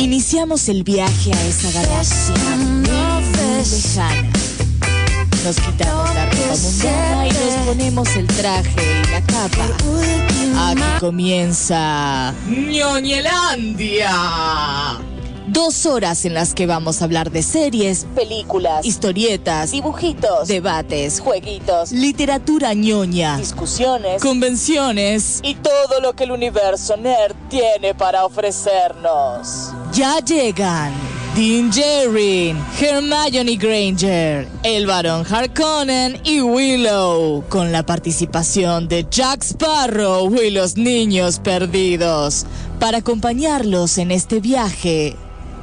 Iniciamos el viaje a esa galaxia lejana. Nos quitamos la ropa mundana y nos ponemos el traje y la capa. Aquí comienza Ñoñelandia. Dos horas en las que vamos a hablar de series, películas, historietas, dibujitos, debates, jueguitos, literatura ñoña, discusiones, convenciones y todo lo que el universo nerd tiene para ofrecernos. Ya llegan Dean Jerry, Hermione Granger, el Barón Harkonnen y Willow, con la participación de Jack Sparrow y los niños perdidos, para acompañarlos en este viaje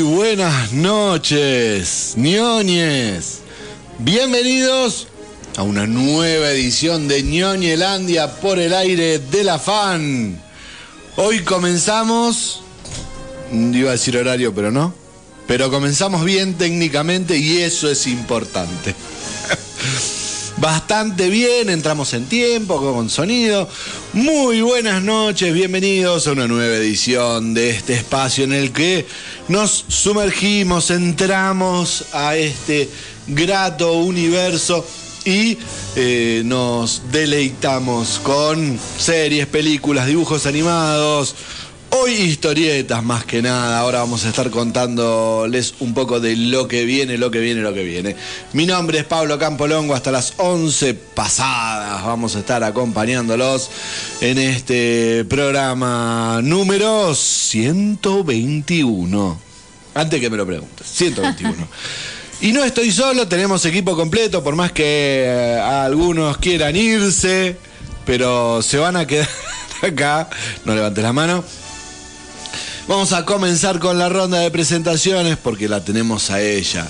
Buenas noches, ñoñes. Bienvenidos a una nueva edición de Ñoñelandia por el aire de la fan. Hoy comenzamos, iba a decir horario, pero no. Pero comenzamos bien técnicamente y eso es importante. Bastante bien, entramos en tiempo, con sonido. Muy buenas noches, bienvenidos a una nueva edición de este espacio en el que nos sumergimos, entramos a este grato universo y eh, nos deleitamos con series, películas, dibujos animados. Hoy historietas más que nada, ahora vamos a estar contándoles un poco de lo que viene, lo que viene, lo que viene. Mi nombre es Pablo Campolongo, hasta las 11 pasadas vamos a estar acompañándolos en este programa número 121. Antes que me lo preguntes, 121. Y no estoy solo, tenemos equipo completo, por más que eh, algunos quieran irse, pero se van a quedar acá. No levantes la mano. Vamos a comenzar con la ronda de presentaciones porque la tenemos a ella,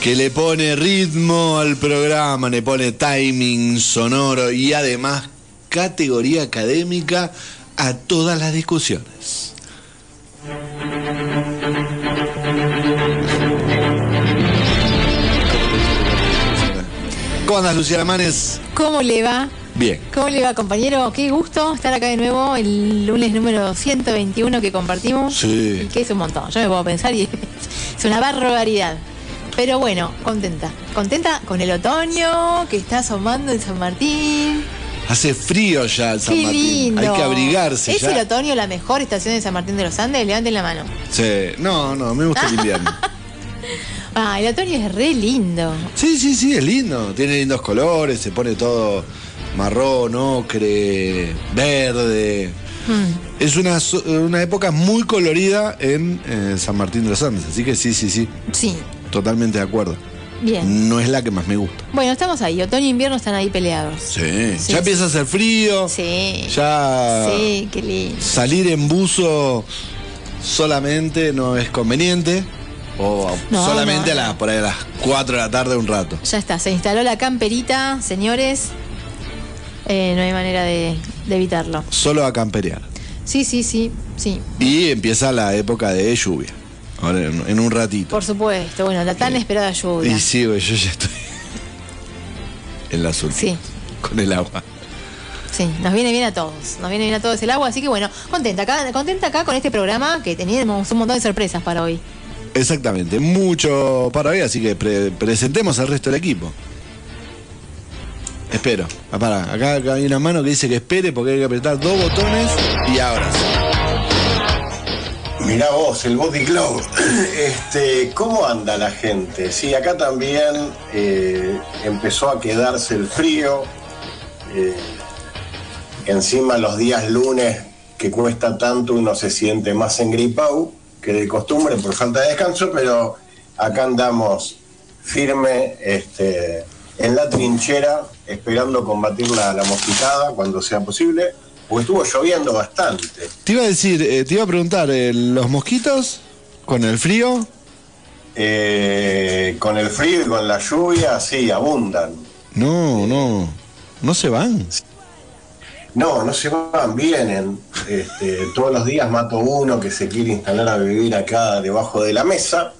que le pone ritmo al programa, le pone timing sonoro y además categoría académica a todas las discusiones. ¿Cómo andas, Luciana Manes? ¿Cómo le va? Bien. ¿Cómo le va, compañero? Qué gusto estar acá de nuevo el lunes número 121 que compartimos. Sí. Y que es un montón. Yo me puedo pensar y es una barbaridad. Pero bueno, contenta. Contenta con el otoño que está asomando en San Martín. Hace frío ya el San Qué Martín. lindo. Hay que abrigarse ¿Es ya. el otoño la mejor estación de San Martín de los Andes? Levanten la mano. Sí. No, no, me gusta el invierno. Ah, el otoño es re lindo. Sí, sí, sí, es lindo. Tiene lindos colores, se pone todo marrón, ocre, verde. Hmm. Es una, una época muy colorida en eh, San Martín de los Andes. Así que sí, sí, sí, Sí, totalmente de acuerdo. bien. No es la que más me gusta. Bueno, estamos ahí. Otoño e invierno están ahí peleados. Sí. Sí, ya sí. empieza a hacer frío. Sí. Ya Sí, qué lindo. salir en buzo solamente no es conveniente. O No, solamente no, a las, por ahí a las 4 de la tarde un rato. Ya está, se instaló la camperita, señores. Eh, no hay manera de, de evitarlo. Solo a camperear. Sí, sí, sí, sí. Y empieza la época de lluvia. Ahora en, en un ratito. Por supuesto. Bueno, la tan esperada lluvia. Y sí, güey, yo ya estoy en la azul. Sí, Con el agua. sí. Nos viene bien a todos. Nos viene bien a todos el agua. Así que bueno, contenta acá, contenta acá con este programa que teníamos un montón de sorpresas para hoy. Exactamente. Mucho para hoy, así que pre- presentemos al resto del equipo. Espero. Ah, pará, acá, acá hay una mano que dice que espere porque hay que apretar dos botones y ahora sí. Mirá vos, el Body Glow. Este, ¿Cómo anda la gente? Sí, acá también eh, empezó a quedarse el frío. eh, encima los días lunes que cuesta tanto uno se siente más engripado que de costumbre por falta de descanso, pero acá andamos firme este, en la trinchera esperando combatir la, la mosquitada cuando sea posible. Porque estuvo lloviendo bastante. Te iba a decir, eh, te iba a preguntar, eh, ¿los mosquitos con el frío? Eh, con el frío y con la lluvia, sí, abundan. No, no, no se van. No, no se van, vienen. Este, todos los días mato uno que se quiere instalar a vivir acá debajo de la mesa.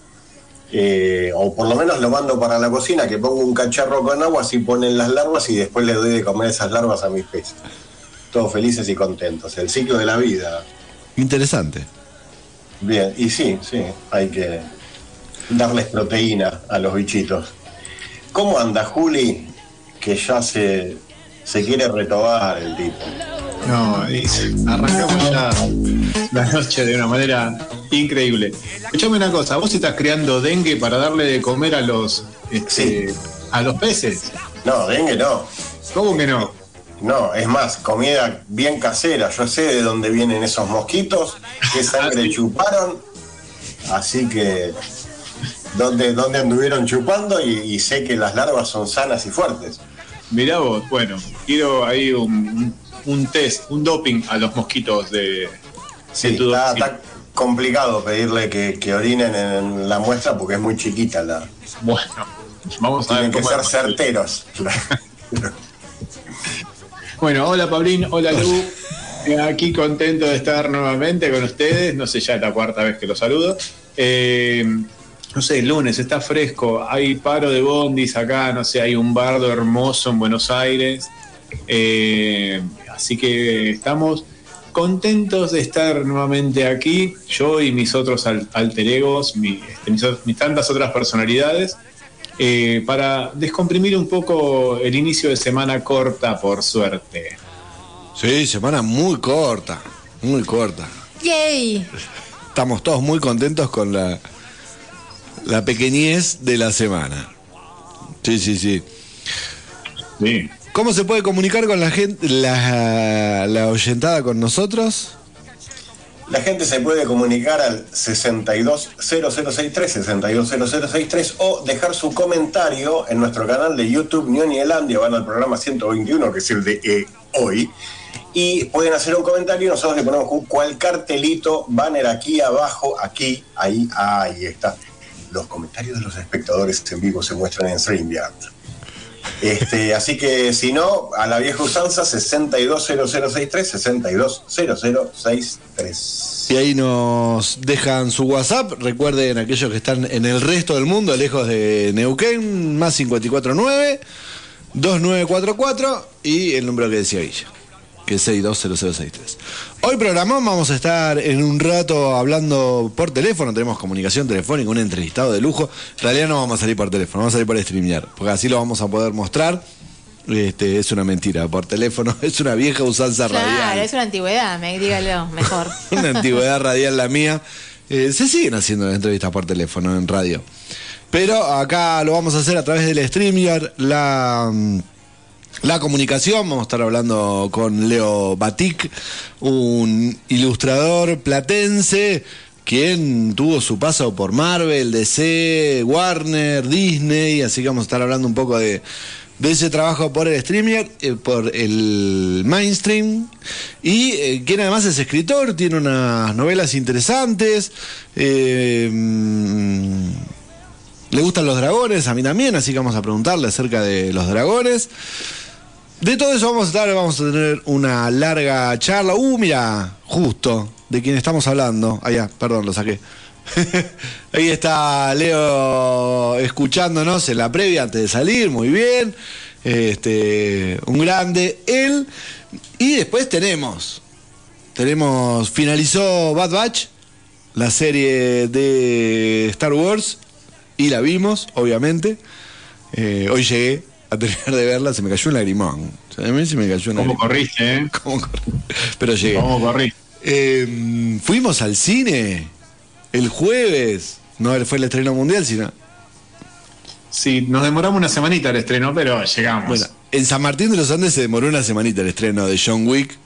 Eh, o por lo menos lo mando para la cocina, que pongo un cacharro con agua, así ponen las larvas y después le doy de comer esas larvas a mis peces. Todos felices y contentos. El ciclo de la vida. Interesante. Bien, y sí, sí, hay que darles proteína a los bichitos. ¿Cómo anda Juli? Que ya se, se quiere retobar el tipo. No, arrancamos ya la noche de una manera increíble. Escuchame una cosa, vos estás creando dengue para darle de comer a los este, a los peces. No, dengue no. ¿Cómo que no? No, es más, comida bien casera. Yo sé de dónde vienen esos mosquitos, qué sangre chuparon. Así que, ¿dónde, dónde anduvieron chupando? Y, y sé que las larvas son sanas y fuertes. Mirá vos, bueno, quiero ahí un, un- un test, un doping a los mosquitos de, Sí, de tu está, complicado pedirle que, que orinen en la muestra porque es muy chiquita la. Bueno, vamos a ver Tienen que cómo ser certeros. Bueno, hola Pablín, hola Lu. Eh, Aquí contento de estar nuevamente con ustedes. No sé, ya es la cuarta vez que los saludo. Eh, no sé, el lunes está fresco. Hay paro de bondis acá. No sé, hay un bardo hermoso en Buenos Aires. Eh, así que estamos contentos de estar nuevamente aquí. Yo y mis otros al- alter egos, mi- este, mis tantas otras personalidades. eh, para descomprimir un poco el inicio de semana corta, por suerte. Sí, semana muy corta, muy corta. ¡Yay! Estamos todos muy contentos con la, la pequeñez de la semana. Sí, sí, sí. Sí. ¿Cómo se puede comunicar con la gente, la, la oyentada con nosotros? La gente se puede comunicar al 620063, 620063 o dejar su comentario en nuestro canal de YouTube Ñoñelandia. Van al programa 121, que es el de eh, hoy. Y pueden hacer un comentario y nosotros le ponemos cu- cual cartelito, banner aquí abajo, aquí, ahí, ahí está. Los comentarios de los espectadores en vivo se muestran en StreamYard. Este, así que si no, a la vieja usanza 620063, 620063. Y ahí nos dejan su WhatsApp. Recuerden aquellos que están en el resto del mundo, lejos de Neuquén, más 549 2944 y el número que decía Guilla, que es 620063. Hoy programamos, vamos a estar en un rato hablando por teléfono, tenemos comunicación telefónica, un entrevistado de lujo. En realidad no vamos a salir por teléfono, vamos a salir por streamear, porque así lo vamos a poder mostrar. Este, es una mentira, por teléfono, es una vieja usanza Claro, radial es una antigüedad, me dígalo, mejor. una antigüedad radial la mía. Eh, se siguen haciendo entrevistas por teléfono en radio. Pero acá lo vamos a hacer a través del StreamYard, la, mm, la comunicación. Vamos a estar hablando con Leo Batik, un ilustrador platense, quien tuvo su paso por Marvel, DC, Warner, Disney. Así que vamos a estar hablando un poco de, de ese trabajo por el StreamYard, eh, por el mainstream. Y eh, quien además es escritor, tiene unas novelas interesantes. eh, mm, le gustan los dragones, a mí también, así que vamos a preguntarle acerca de los dragones. De todo eso vamos a estar, vamos a tener una larga charla. Uh, mira, justo, de quien estamos hablando. Allá, perdón, lo saqué. Ahí está Leo escuchándonos en la previa antes de salir, muy bien. Este, un grande, él. Y después tenemos, tenemos, finalizó Bad Batch, la serie de Star Wars, y la vimos, obviamente. Eh, hoy llegué a terminar de verla, se me cayó un lagrimón. O sea, a mí se me cayó un ¿Cómo corriste, eh? ¿Cómo corrí? Pero llegué. ¿Cómo corriste? Eh, fuimos al cine el jueves. No fue el estreno mundial, sino. Sí, nos demoramos una semanita el estreno, pero llegamos. Bueno, en San Martín de los Andes se demoró una semanita el estreno de John Wick.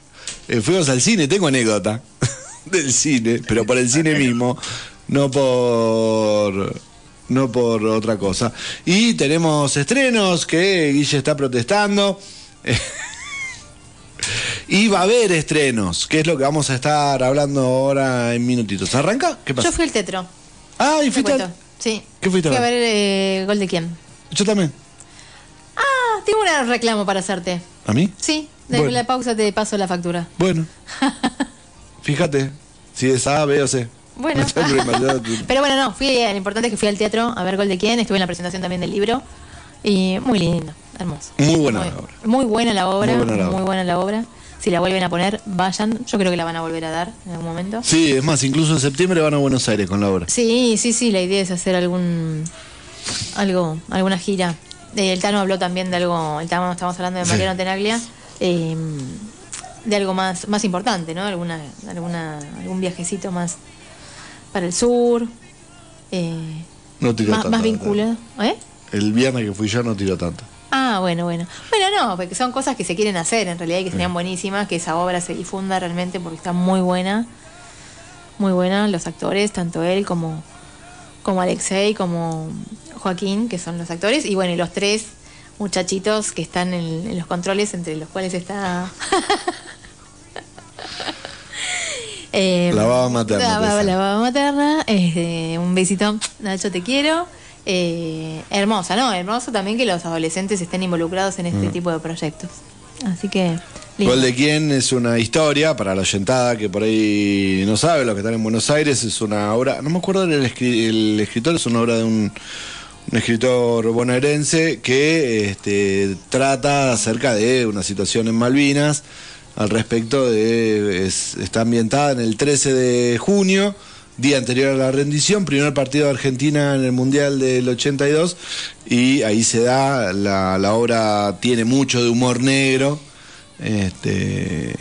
Eh, fuimos al cine, tengo anécdota del cine, pero por el cine mismo, no por no por otra cosa. Y tenemos estrenos que Guille está protestando. Y va a haber estrenos, que es lo que vamos a estar hablando ahora en minutitos. ¿Arranca? ¿Qué pasa? Yo fui al tetro. Ah, y te fuiste. cuento. Sí. ¿Qué fuiste a Fui a ver? ver eh, Gol de quién. Yo también. Ah, tengo un reclamo para hacerte. ¿A mí? Sí, de Bueno. la pausa te paso la factura. Bueno. Fíjate, si es A, B o C. Bueno. Pero bueno, no, fui, eh, lo importante es que fui al teatro a ver Gol de quién, estuve en la presentación también del libro. Y muy lindo, hermoso. Muy buena muy, la obra. Muy buena la obra, Muy buena la obra. muy buena la obra. Si la vuelven a poner, vayan. Yo creo que la van a volver a dar en algún momento. Sí, es más, incluso en septiembre van a Buenos Aires con la obra. Sí, sí, sí, la idea es hacer algún algo, alguna gira. Eh, el Tano habló también de algo, el Tano, estamos hablando de Sí. Mariano Tenaglia, eh, de algo más, más importante, ¿no? Alguna, alguna, algún viajecito más para el sur, eh, No tiró más, tanto. más vinculado. ¿Eh? El viernes que fui yo no tiró tanto. Ah, bueno, bueno. Bueno, no, porque son cosas que se quieren hacer en realidad y que serían buenísimas, que esa obra se difunda realmente porque está muy buena. Muy buena, los actores, tanto él como, como Alexei, como Joaquín, que son los actores, y bueno, y los tres muchachitos que están en, en los controles, entre los cuales está... Eh, La baba materna, La, la baba materna. eh, un besito, Nacho, te quiero. Eh, hermosa, ¿no? Hermoso también que los adolescentes estén involucrados en este tipo de proyectos. Así que. lindo. Mm. Gol de quién es una historia para la oyentada que por ahí no sabe, los que están en Buenos Aires, es una obra, no me acuerdo el escritor, es una obra de un, un escritor bonaerense que este, trata acerca de una situación en Malvinas al respecto de, es- está ambientada en el 13 de junio, día anterior a la rendición, primer partido de Argentina en el Mundial del 82 y ahí se da, la, la obra tiene mucho de humor negro. Este,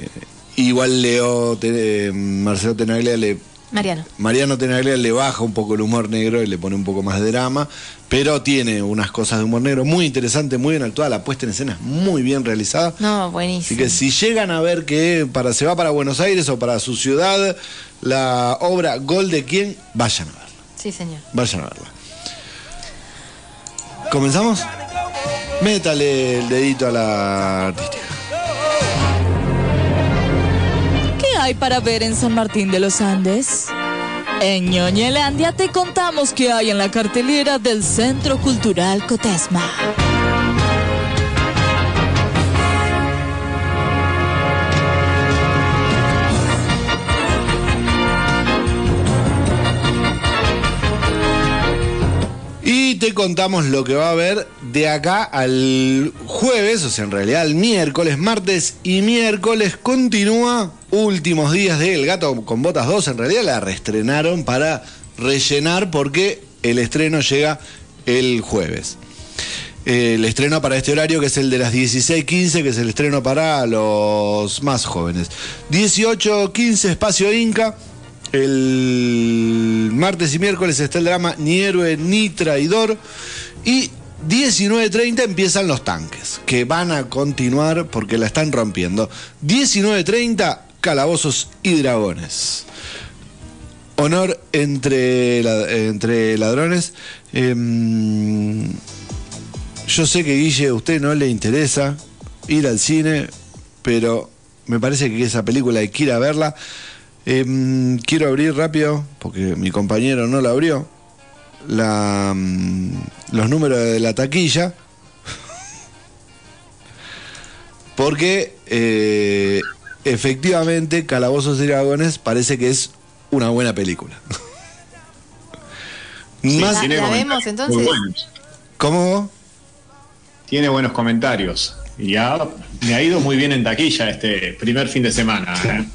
igual Leo, te- eh, Marcelo Tenaglia le, Mariano. Mariano Tenaglia le baja un poco el humor negro y le pone un poco más de drama, pero tiene unas cosas de humor negro muy interesante, muy bien actuada, la puesta en escena es muy bien realizada. No, Así buenísimo. que si llegan a ver que para, se va para Buenos Aires o para su ciudad, la obra Gol de quién, vayan a verla. Sí, señor. Vayan a verla. ¿Comenzamos? Métale el dedito a la artística. ¿Qué hay para ver en San Martín de los Andes? En Ñoñelandia te contamos qué hay en la cartelera del Centro Cultural Cotesma. Te contamos lo que va a haber de acá al jueves, o sea, en realidad al miércoles, martes y miércoles continúa últimos días de El Gato con Botas 2. En realidad la reestrenaron para rellenar porque el estreno llega el jueves. El estreno para este horario que es el de las 16.15, que es el estreno para los más jóvenes. 18.15 Espacio Inca. El martes y miércoles está el drama Ni héroe ni traidor. Y 19.30 empiezan los tanques, que van a continuar porque la están rompiendo. 19.30 Calabozos y Dragones. Honor entre, entre ladrones. Em, yo sé que Guille a usted no le interesa ir al cine, pero me parece que esa película hay que ir a verla. Em, quiero abrir rápido, porque mi compañero no la abrió, la, mm, los números de la taquilla. Porque eh, efectivamente Calabozos y Dragones parece que es una buena película. Más, La- tiene la comentarios vemos, entonces. muy buenos. ¿Cómo? Tiene buenos comentarios. Y ha, me ha ido muy bien en taquilla este primer fin de semana. ¿eh?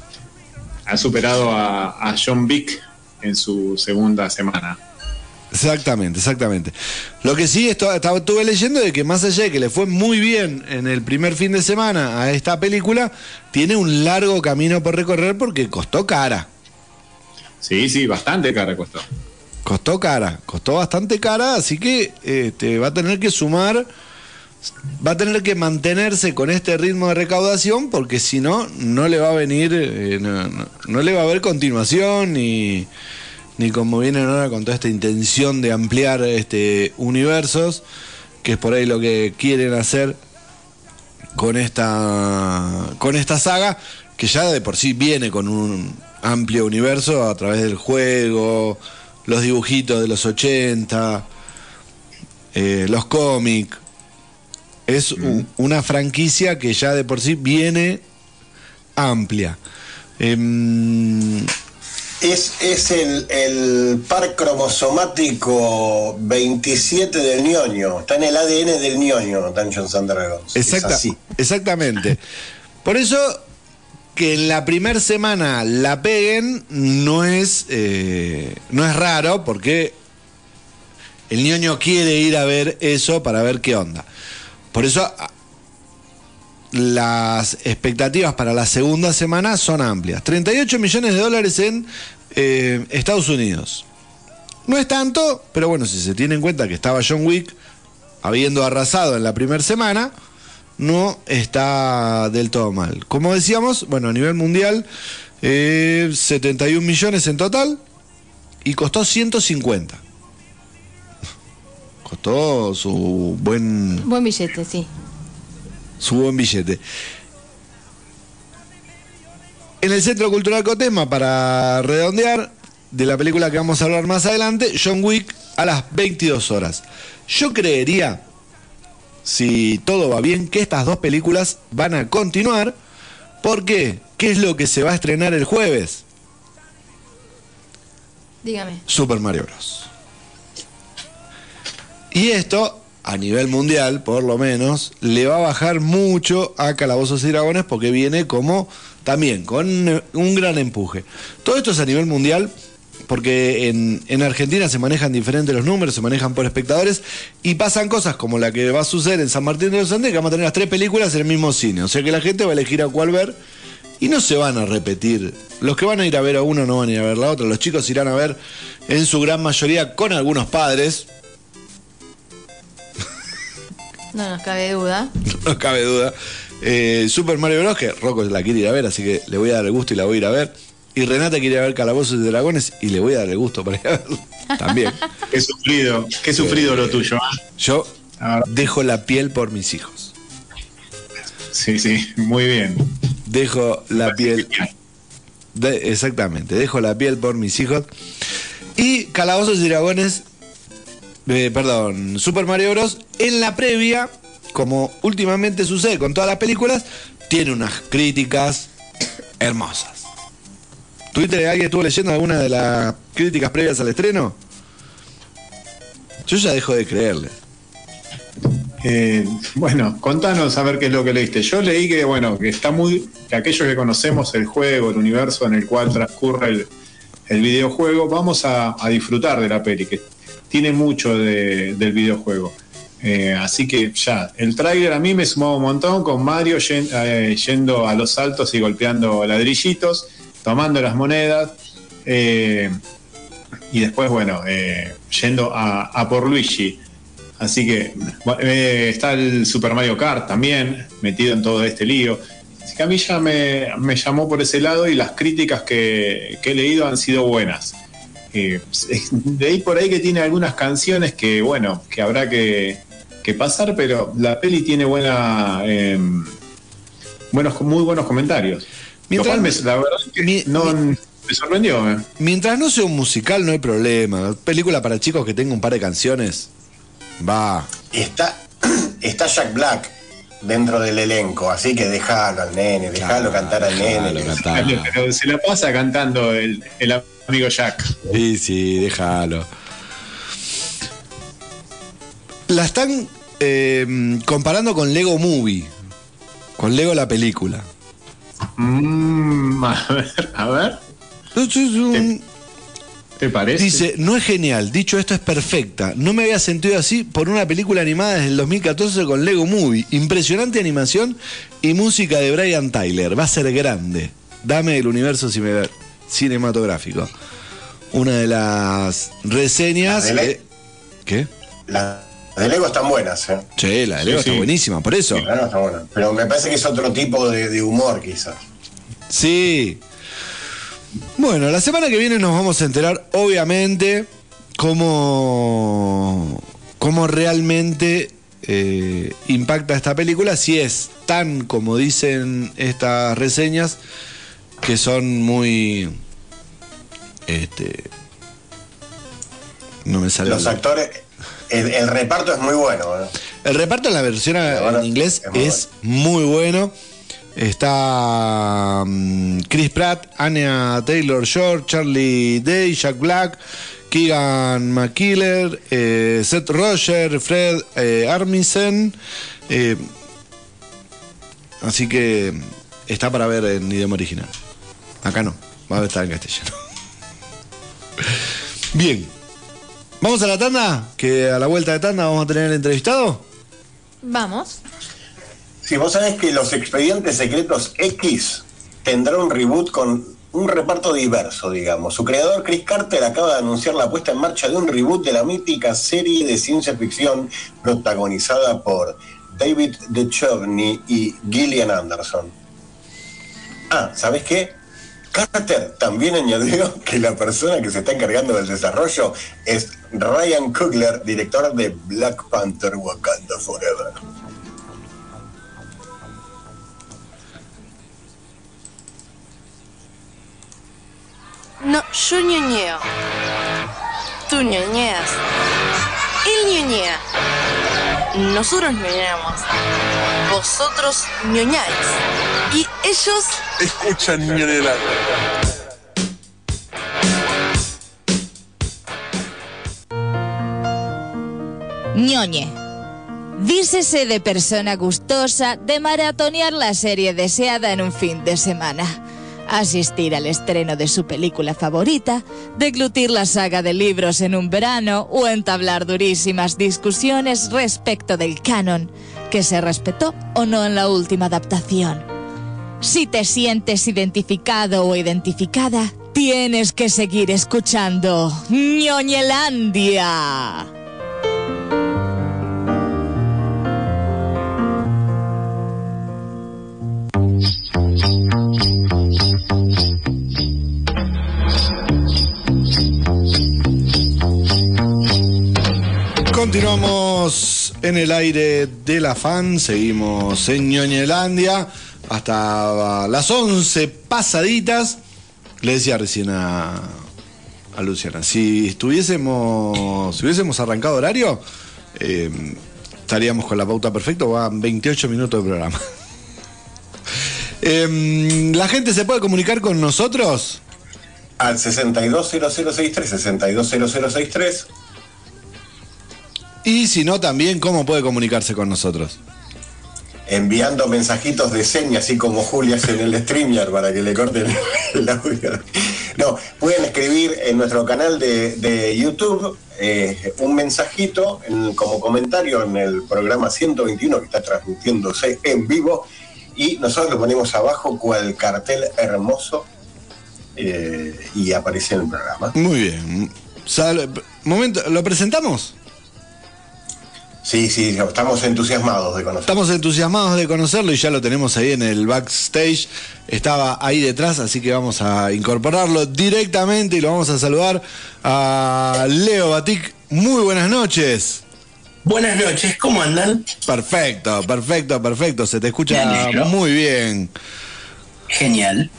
Ha superado a, a John Wick en su segunda semana. Exactamente, exactamente. Lo que sí esto- estuve leyendo de que más allá de que le fue muy bien en el primer fin de semana a esta película, tiene un largo camino por recorrer porque costó cara. Sí, sí, bastante cara costó. Costó cara, costó bastante cara, así que este, va a tener que sumar, va a tener que mantenerse con este ritmo de recaudación porque si no, no le va a venir, eh, no, no- le va a haber continuación ni, ni como vienen ahora con toda esta intención de ampliar este universos, que es por ahí lo que quieren hacer con esta, con esta saga, que ya de por sí viene con un amplio universo a través del juego, los dibujitos de los 80, eh, los cómics. Es u- una franquicia que ya de por sí viene amplia. Em, Es, es el, el par cromosomático 27 del ñoño. Está en el ADN del ñoño, Dungeons and Dragons. Exacta- exactamente. Por eso que en la primera semana la peguen no es, eh, no es raro porque el ñoño quiere ir a ver eso para ver qué onda. Por eso a- las expectativas para la segunda semana son amplias. 38 millones de dólares en eh, Estados Unidos. No es tanto, pero bueno, si se tiene en cuenta que estaba John Wick habiendo arrasado en la primera semana, no está del todo mal. Como decíamos, bueno, a nivel mundial, eh, 71 millones en total y costó 150. Costó su buen Buen billete, sí. su buen billete. En el Centro Cultural Cotesma, para redondear, de la película que vamos a hablar más adelante, John Wick a las 22 horas. Yo creería, si todo va bien, que estas dos películas van a continuar. ¿Por qué? ¿Qué es lo que se va a estrenar el jueves? Dígame. Super Mario Bros. Y esto, a nivel mundial, por lo menos, le va a bajar mucho a Calabozos y Dragones porque viene como también con eh, un gran empuje. Todo esto es a nivel mundial porque en, en Argentina se manejan diferentes los números, se manejan por espectadores y pasan cosas como la que va a suceder en San Martín de los Andes, que vamos a tener las tres películas en el mismo cine. O sea que la gente va a elegir a cuál ver y no se van a repetir. Los que van a ir a ver a uno no van a ir a ver la otra. Los chicos irán a ver en su gran mayoría con algunos padres, No nos cabe duda. no cabe duda. Eh, Super Mario Bros. que Rocco la quiere ir a ver, así que le voy a dar el gusto y la voy a ir a ver. Y Renata quiere ir a ver Calabozos y Dragones y le voy a dar el gusto para ir a verlo también. Qué sufrido, qué sufrido lo tuyo. ¿ah? Yo dejo la piel por mis hijos. Sí, sí, muy bien. Dejo la piel. de- exactamente, dejo la piel por mis hijos. Y Calabozos y Dragones, eh, perdón, Super Mario Bros. en la previa, como últimamente sucede con todas las películas, tiene unas críticas hermosas. ¿Twitter alguien estuvo leyendo alguna de las críticas previas al estreno? Yo ya dejo de creerle. Eh, bueno, contanos a ver qué es lo que leíste. Yo leí que, bueno, que está muy. que aquellos que conocemos el juego, el universo en el cual transcurre el, videojuego, vamos a, a disfrutar de la peli, que tiene mucho de- del videojuego. Eh, así que ya, el tráiler a mí me sumó un montón con Mario eh, yendo a los saltos y golpeando ladrillitos, tomando las monedas. eh, y después, bueno, yendo a, por Luigi. Así que está el Super Mario Kart también metido en todo este lío. Así que a mí ya me, llamó por ese lado y las críticas que he leído han sido buenas. Eh, leí por ahí que tiene algunas canciones que, bueno, que habrá que, que pasar, pero la peli tiene buena, eh, buenos, muy buenos comentarios. Mientras- Lo cual me- la verdad es que mi- no, me sorprendió. eh. Mientras no sea un musical, no hay problema. Película para chicos que tenga un par de canciones, va. Está, está Jack Black dentro del elenco, así que déjalo al nene, déjalo cantar al nene. Pero se la pasa cantando el, el amigo Jack. Sí, sí, déjalo. La están eh, comparando con Lego Movie. Con Lego la película. Mm, a ver, a ver, ¿te parece? Dice, no es genial, dicho esto es perfecta. No me había sentido así por una película animada desde el 2014 con Lego Movie. Impresionante animación y música de Brian Tyler. Va a ser grande. Dame el universo cine- cinematográfico. Una de las reseñas... ¿La de Le- eh, ¿Qué? Las de Lego están buenas, ¿eh? Che, la de Lego Sí, está sí. buenísima, por eso. Sí, claro, está buena. Pero me parece que es otro tipo de, de humor, quizás. Sí. Bueno, la semana que viene nos vamos a enterar, obviamente, cómo, cómo realmente eh, impacta esta película, si es tan como dicen estas reseñas, que son muy... Este, no me sale. Los actores, el, reparto es muy bueno. El reparto en la versión en inglés es muy bueno. Está mm, Chris Pratt, Anya Taylor Short, Charlie Day, Jack Black, Keegan McKiller, eh, Seth Roger, Fred eh, Armisen. Eh, así que está para ver en idioma original. Acá no, va a estar en castellano. Bien, vamos a la tanda, que a la vuelta de tanda vamos a tener el entrevistado. Vamos. Si vos sabés que los expedientes secretos X tendrá un reboot con un reparto diverso, digamos. Su creador, Chris Carter, acaba de anunciar la puesta en marcha de un reboot de la mítica serie de ciencia ficción protagonizada por David Duchovny y Gillian Anderson. Ah, ¿sabes qué? Carter también añadió que la persona que se está encargando del desarrollo es Ryan Coogler, director de Black Panther Wakanda Forever. No, yo ñoñeo. Tú ñoñeas. Él ñoñea. Nosotros ñoñamos. Vosotros ñoñáis. Y ellos... Escuchan ñoñelar. ñoñe. Dícese de persona gustosa de maratonear la serie deseada en un fin de semana asistir al estreno de su película favorita, deglutir la saga de libros en un verano o entablar durísimas discusiones respecto del canon, que se respetó o no en la última adaptación. Si te sientes identificado o identificada, tienes que seguir escuchando ñoñelandia. Continuamos en el aire de la fan, seguimos en Ñoñelandia hasta las 11 pasaditas. Le decía recién a, Luciana, si estuviésemos, si hubiésemos arrancado horario, eh, estaríamos con la pauta perfecta, van 28 minutos de programa. Em, ¿La gente se puede comunicar con nosotros? Al 620063, 620063 y si no, también, ¿cómo puede comunicarse con nosotros? Enviando mensajitos de señas, así como Julia hace en el StreamYard para que le corten el audio. No, pueden escribir en nuestro canal de, YouTube eh, un mensajito como comentario en el programa 121 que está transmitiéndose en vivo y nosotros lo ponemos abajo cual cartel hermoso eh, y aparece en el programa. Muy bien. momento, ¿lo presentamos? Sí, sí, estamos entusiasmados de conocerlo. Estamos entusiasmados de conocerlo y ya lo tenemos ahí en el backstage. Estaba ahí detrás, así que vamos a incorporarlo directamente y lo vamos a saludar a Leo Batik. Muy buenas noches. Buenas noches, ¿cómo andan? Perfecto, perfecto, perfecto. Se te escucha muy bien. Genial.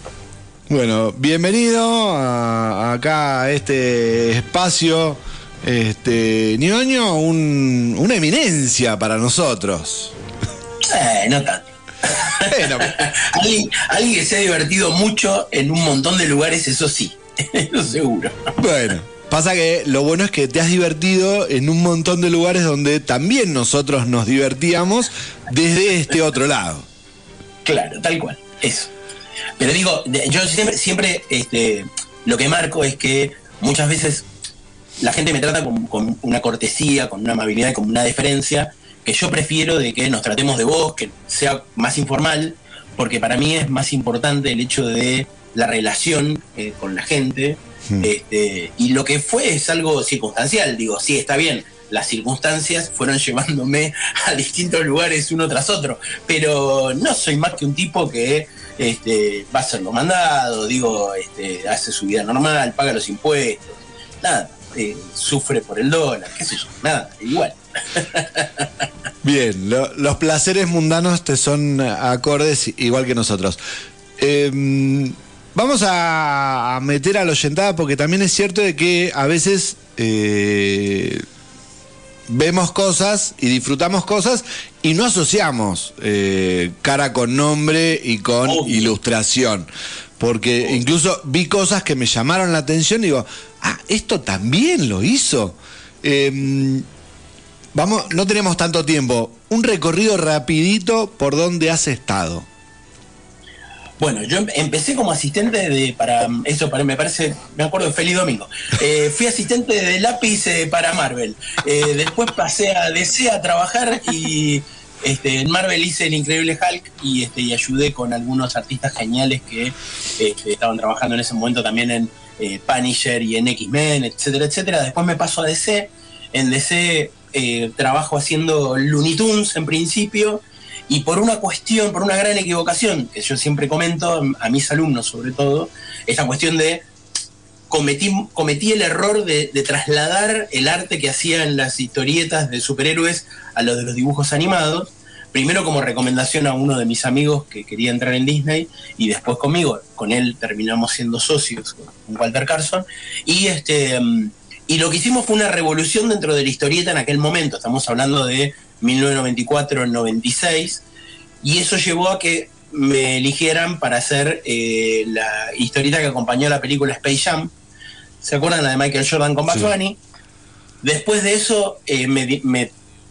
Bueno, bienvenido a, acá a este espacio este, Ñoño, una eminencia para nosotros. Eh, no tanto. alguien, que se ha divertido mucho en un montón de lugares, eso sí, eso seguro. Bueno, pasa que lo bueno es que te has divertido en un montón de lugares donde también nosotros nos divertíamos desde este otro lado. Claro, tal cual, eso. Pero digo, yo siempre, siempre este, lo que marco es que muchas veces la gente me trata con, una cortesía, con una amabilidad y con una deferencia que yo prefiero de que nos tratemos de vos, que sea más informal, porque para mí es más importante el hecho de la relación eh, con la gente. Hmm. Este, y lo que fue es algo circunstancial, digo, sí, está bien, las circunstancias fueron llevándome a distintos lugares uno tras otro, pero no soy más que un tipo que este, va a ser lo mandado, digo, este, hace su vida normal, paga los impuestos, nada. Eh, sufre por el dólar, qué sé yo, nada, igual. Bien, lo- los placeres mundanos te son acordes igual que nosotros. Eh, vamos a, a meter a la oyentada porque también es cierto de que a veces eh, vemos cosas y disfrutamos cosas y no asociamos eh, cara con nombre y con ilustración. Porque incluso vi cosas que me llamaron la atención y digo, ah, esto también lo hizo. Eh, Vamos, no tenemos tanto tiempo. Un recorrido rapidito por donde has estado. Bueno, yo em- empecé como asistente de para eso para me parece me acuerdo de Feliz Domingo. Eh, fui asistente de lápiz eh, para Marvel. Eh, después pasé a DC a trabajar y este, en Marvel hice el Increíble Hulk y este ayudé con algunos artistas geniales que este, estaban trabajando en ese momento también en eh, Punisher y en X-Men, etcétera, etcétera. Después me paso a DC. En DC eh, trabajo haciendo Looney Tunes en principio y por una cuestión, por una gran equivocación, que yo siempre comento a mis alumnos sobre todo, esta cuestión de cometí, cometí el error de, trasladar el arte que hacía en las historietas de superhéroes a los de los dibujos animados, primero como recomendación a uno de mis amigos que quería entrar en Disney y después conmigo, con él terminamos siendo socios, con Walter Carson, y este... mm, y lo que hicimos fue una revolución dentro de la historieta en aquel momento. Estamos hablando de 1994-96. Y eso llevó a que me eligieran para hacer eh, la historieta que acompañó la película Space Jam. ¿Se acuerdan la de Michael Jordan con Bugs Sí. Después de eso eh, me, me-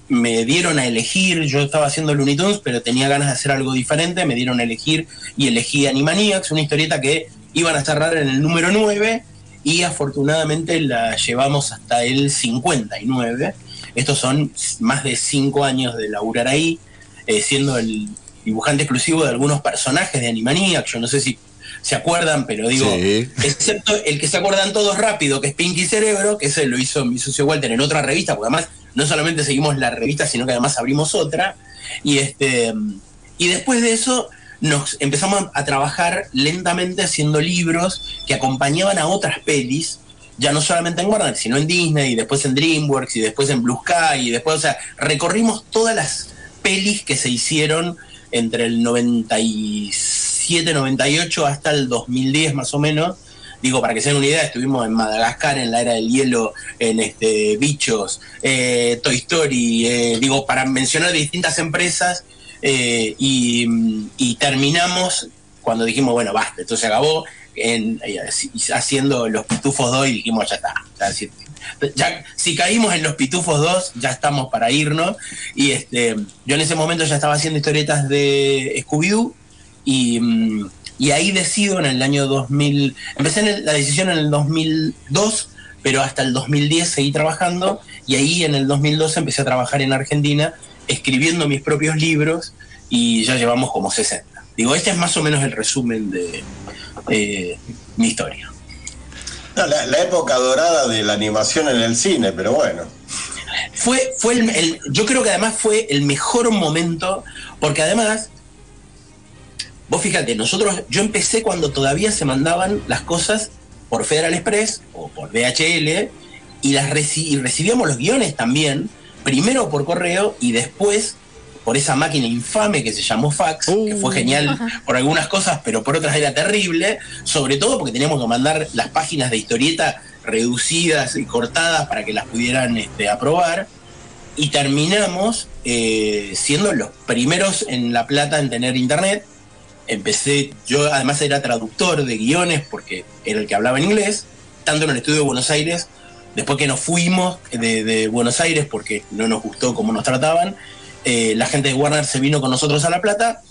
me dieron a elegir, yo estaba haciendo Looney Tunes, pero tenía ganas de hacer algo diferente, me dieron a elegir y elegí Animaniacs, una historieta que iban a cerrar en el número 9 y afortunadamente la llevamos hasta el 59. Estos son más de 5 años de laburar ahí, eh, siendo el dibujante exclusivo de algunos personajes de Animaniacs, yo no sé si se acuerdan, pero digo, Sí. excepto el que se acuerdan todos rápido, que es Pinky Cerebro, que ese lo hizo mi socio Walter en otra revista, porque además no solamente seguimos la revista, sino que además abrimos otra. Y este y después de eso nos empezamos a trabajar lentamente haciendo libros que acompañaban a otras pelis, ya no solamente en Warner, sino en Disney, y después en DreamWorks, y después en Blue Sky, y después, o sea, recorrimos todas las pelis que se hicieron entre el 97, 98 hasta el 2010 más o menos. Digo, para que se den una idea, estuvimos en Madagascar, en la era del hielo, en este Bichos, eh, Toy Story, eh, digo, para mencionar distintas empresas, eh, y, terminamos cuando dijimos, bueno, basta, esto se acabó, en, haciendo los Pitufos 2 y dijimos, ya está, si caímos en los Pitufos 2, ya estamos para irnos. Y este, yo en ese momento ya estaba haciendo historietas de Scooby-Doo y, mm, y ahí decido en el año 2000, empecé en el- la decisión en el 2002, pero hasta el 2010 seguí trabajando y ahí en el 2012 empecé a trabajar en Argentina escribiendo mis propios libros y ya llevamos como 60. Digo, este es más o menos el resumen de eh, mi historia. No, la, la época dorada de la animación en el cine, pero bueno. Fue, fue el, el- yo creo que además fue el mejor momento, porque además, vos fíjate, nosotros, yo empecé cuando todavía se mandaban las cosas por Federal Express o por DHL y las reci- y recibíamos los guiones también, primero por correo y después por esa máquina infame que se llamó fax, que fue genial por algunas cosas, pero por otras era terrible, sobre todo porque teníamos que mandar las páginas de historieta reducidas y cortadas para que las pudieran este, aprobar. Y terminamos eh, siendo los primeros en La Plata en tener internet. Empecé, yo además era traductor de guiones porque era el que hablaba en inglés, tanto en el estudio de Buenos Aires, después que nos fuimos de, Buenos Aires porque no nos gustó cómo nos trataban, eh, la gente de Warner se vino con nosotros a La Plata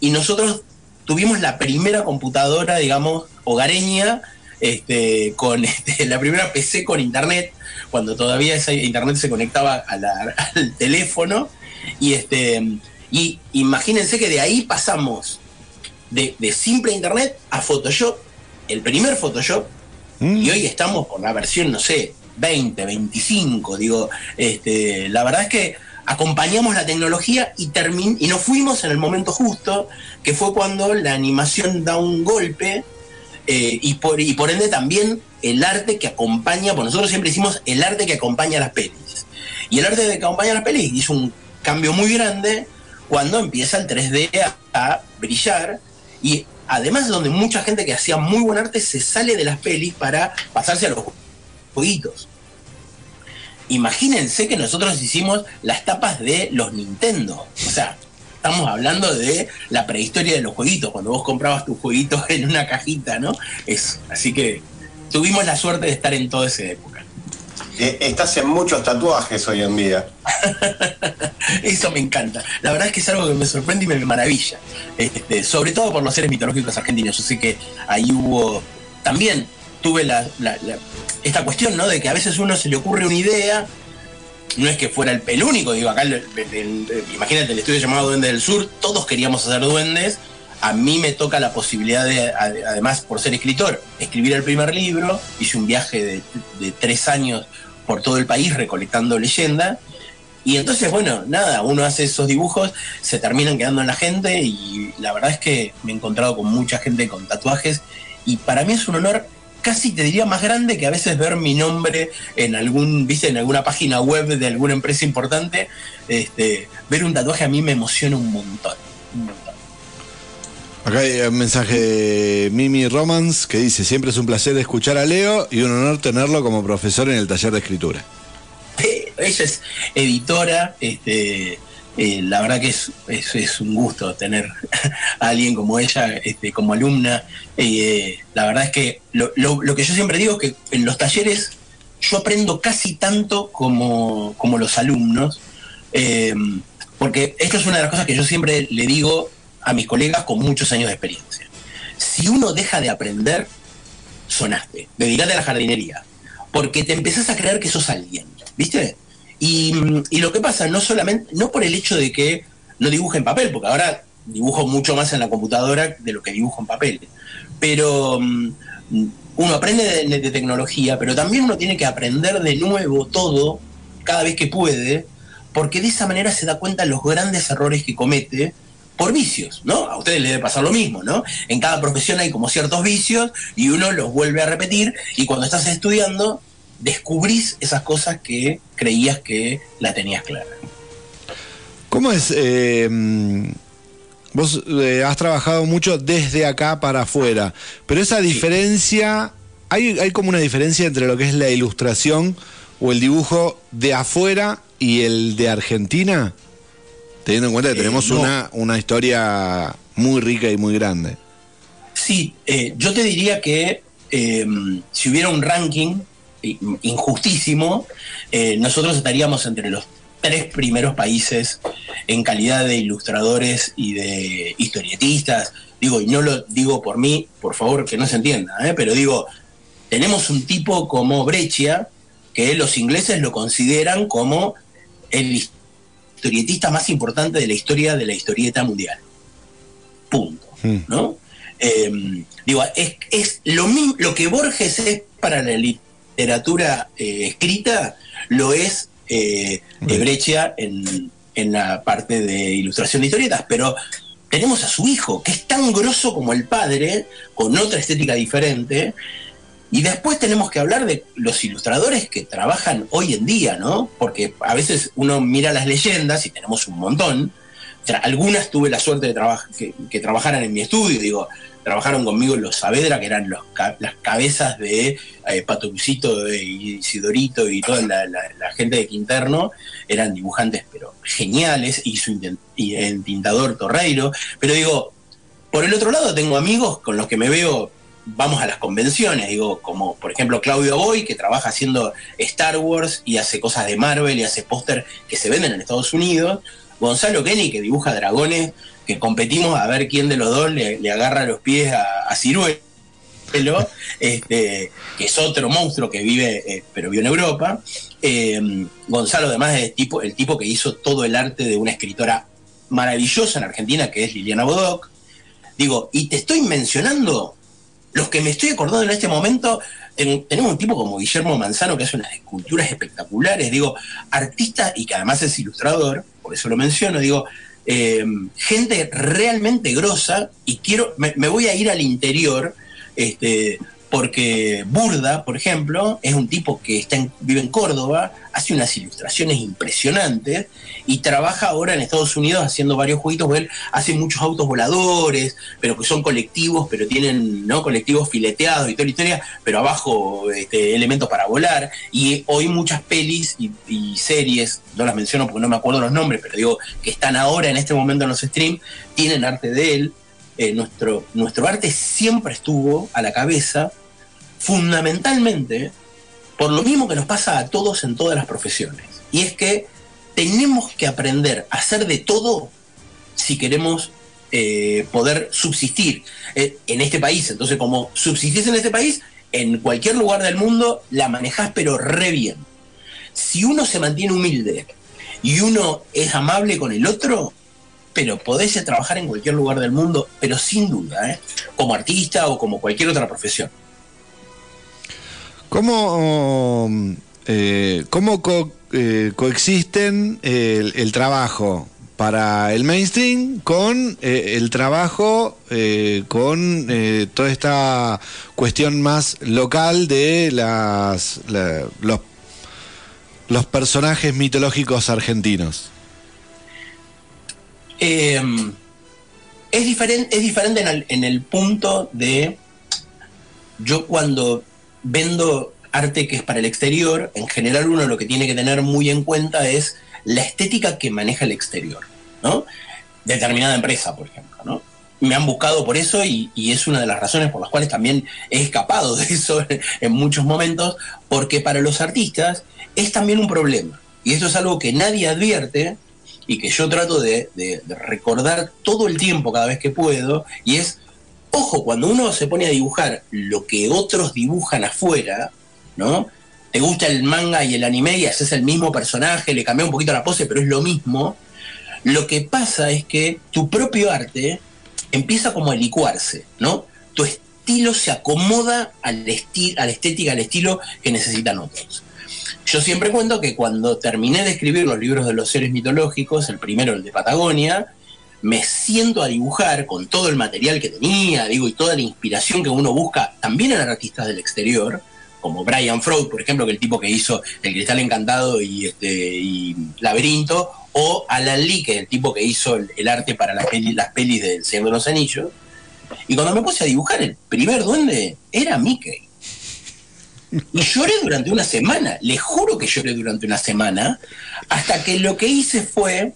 y nosotros tuvimos la primera computadora, digamos, hogareña, este, con este, la primera PC con internet, cuando todavía ese internet se conectaba al teléfono. Y, este, y imagínense que de ahí pasamos de, de simple internet a Photoshop, el primer Photoshop, y hoy estamos con la versión, no sé, 20, 25, digo, este, la verdad es que acompañamos la tecnología y, termin y nos fuimos en el momento justo, que fue cuando la animación da un golpe eh, y, por, y por ende también el arte que acompaña, pues nosotros siempre hicimos el arte que acompaña a las pelis. Y el arte que acompaña a las pelis hizo un cambio muy grande cuando empieza el 3D a, a brillar y además donde mucha gente que hacía muy buen arte se sale de las pelis para pasarse a los jueguitos. Imagínense que nosotros hicimos las tapas de los Nintendo. O sea, estamos hablando de la prehistoria de los jueguitos, cuando vos comprabas tus jueguitos en una cajita, ¿no? Es, así que tuvimos la suerte de estar en toda esa época. Eh, Estás en muchos tatuajes hoy en día. Eso me encanta. La verdad es que es algo que me sorprende y me maravilla. Este, sobre todo por los seres mitológicos argentinos. Yo sé que ahí hubo. También tuve la, la- la- esta cuestión, ¿no? De que a veces uno se le ocurre una idea. No es que fuera el, el único, digo, acá, imagínate el estudio llamado Duende del Sur, todos queríamos hacer duendes. A mí me toca la posibilidad de, ade- además por ser escritor, escribir el primer libro. Hice un viaje de, tres años por todo el país recolectando leyenda. Y entonces, bueno, nada, uno hace esos dibujos, se terminan quedando en la gente y la verdad es que me he encontrado con mucha gente con tatuajes y para mí es un honor casi te diría más grande que a veces ver mi nombre en algún, viste, en alguna página web de alguna empresa importante, este, ver un tatuaje a mí me emociona un montón. Acá hay un mensaje de Mimi Romans que dice, siempre es un placer escuchar a Leo y un honor tenerlo como profesor en el taller de escritura. Ella es editora, este, eh, la verdad que es, es, un gusto tener a alguien como ella este, como alumna. Eh, la verdad es que lo, lo- lo que yo siempre digo es que en los talleres yo aprendo casi tanto como, como los alumnos, eh, porque esto es una de las cosas que yo siempre le digo a mis colegas con muchos años de experiencia. Si uno deja de aprender, sonaste, dedicate a la jardinería, porque te empezás a creer que sos alguien, ¿viste? Y, lo que pasa, no solamente, no por el hecho de que no dibuje en papel, porque ahora dibujo mucho más en la computadora de lo que dibujo en papel, pero mm, uno aprende de, de tecnología, pero también uno tiene que aprender de nuevo todo cada vez que puede, porque de esa manera se da cuenta de los grandes errores que comete por vicios, ¿no? A ustedes les debe pasar lo mismo, ¿no? En cada profesión hay como ciertos vicios y uno los vuelve a repetir y cuando estás estudiando descubrís esas cosas que creías que la tenías clara. ¿Cómo es? eh, vos eh, has trabajado mucho desde acá para afuera, pero esa diferencia, ¿hay, hay como una diferencia entre lo que es la ilustración o el dibujo de afuera y el de Argentina? Teniendo en cuenta que Eh, tenemos no. una, una historia muy rica y muy grande. Sí, eh, yo te diría que eh, si hubiera un ranking injustísimo, eh, nosotros estaríamos entre los tres primeros países en calidad de ilustradores y de historietistas. Digo, y no lo digo por mí, por favor, que no se entienda, ¿eh? pero digo, tenemos un tipo como Breccia, que los ingleses lo consideran como el historietista más importante de la historia de la historieta mundial. Punto. ¿no? Eh, digo, es, es lo mismo, lo que Borges es para la literatura eh, escrita, lo es eh, de Breccia en, en la parte de ilustración de historietas, pero tenemos a su hijo, que es tan grosso como el padre, con otra estética diferente, y después tenemos que hablar de los ilustradores que trabajan hoy en día, ¿no? Porque a veces uno mira las leyendas, y tenemos un montón, algunas tuve la suerte de traba- que, trabajaran en mi estudio, digo, trabajaron conmigo los Saavedra, que eran los las cabezas de eh, Patucito y Isidorito y toda la, gente de Quinterno, eran dibujantes pero geniales, y su y el tintador Torreiro, pero digo, por el otro lado tengo amigos con los que me veo, vamos a las convenciones, digo, como por ejemplo Claudio Boy, que trabaja haciendo Star Wars y hace cosas de Marvel y hace póster que se venden en Estados Unidos, Gonzalo Kenny, que dibuja dragones, que competimos a ver quién de los dos le, le agarra los pies a, a Ciruelo, este, que es otro monstruo que vive, eh, pero vive en Europa. Eh, Gonzalo además es tipo, el tipo que hizo todo el arte de una escritora maravillosa en Argentina, que es Liliana Bodoc. Digo, y te estoy mencionando los que me estoy acordando en este momento, ten- tenemos un tipo como Guillermo Manzano que hace unas esculturas espectaculares, digo, artista y que además es ilustrador, por eso lo menciono, digo, eh, gente realmente grosa y quiero, me, me voy a ir al interior, este, porque Burda, por ejemplo, es un tipo que está en- vive en Córdoba, hace unas ilustraciones impresionantes y trabaja ahora en Estados Unidos haciendo varios jueguitos. Él hace muchos autos voladores, pero que son colectivos, pero tienen ¿no? colectivos fileteados y toda la historia, pero abajo este, elementos para volar. Y hoy muchas pelis y, y series, no las menciono porque no me acuerdo los nombres, pero digo que están ahora en este momento en los streams, tienen arte de él. Eh, nuestro, nuestro arte siempre estuvo a la cabeza, fundamentalmente por lo mismo que nos pasa a todos en todas las profesiones. Y es que tenemos que aprender a hacer de todo si queremos eh, poder subsistir eh, en este país. Entonces, como subsistís en este país, en cualquier lugar del mundo la manejás pero re bien. Si uno se mantiene humilde y uno es amable con el otro, pero podés trabajar en cualquier lugar del mundo, pero sin duda, ¿eh? como artista o como cualquier otra profesión. ¿Cómo, eh, cómo eh, coexisten el, trabajo para el mainstream con eh, el trabajo con toda esta cuestión más local de las la- los, los personajes mitológicos argentinos? Es, diferente, es diferente en el punto de yo cuando vendo arte que es para el exterior, en general uno lo que tiene que tener muy en cuenta es la estética que maneja el exterior, ¿no? Determinada empresa, por ejemplo, ¿no? Me han buscado por eso y, es una de las razones por las cuales también he escapado de eso en muchos momentos, porque para los artistas es también un problema. Y esto es algo que nadie advierte, y que yo trato de recordar todo el tiempo cada vez que puedo, y es, ojo, cuando uno se pone a dibujar lo que otros dibujan afuera, ¿no? Te gusta el manga y el anime y haces el mismo personaje, le cambia un poquito la pose, pero es lo mismo. Lo que pasa es que tu propio arte empieza como a licuarse, ¿no? Tu estilo se acomoda al a la estética, al estilo que necesitan otros. Yo siempre cuento que cuando terminé de escribir los libros de los seres mitológicos, el primero, el de Patagonia, me siento a dibujar con todo el material que tenía, digo, y toda la inspiración que uno busca también en artistas del exterior, como Brian Freud, por ejemplo, que el tipo que hizo El Cristal Encantado y, este, y Laberinto, o Alan Lee, que es el tipo que hizo el, arte para la peli- las pelis del Señor de los Anillos. Y cuando me puse a dibujar el primer duende, era Mickey. Y lloré durante una semana, le juro que lloré durante una semana, hasta que lo que hice fue,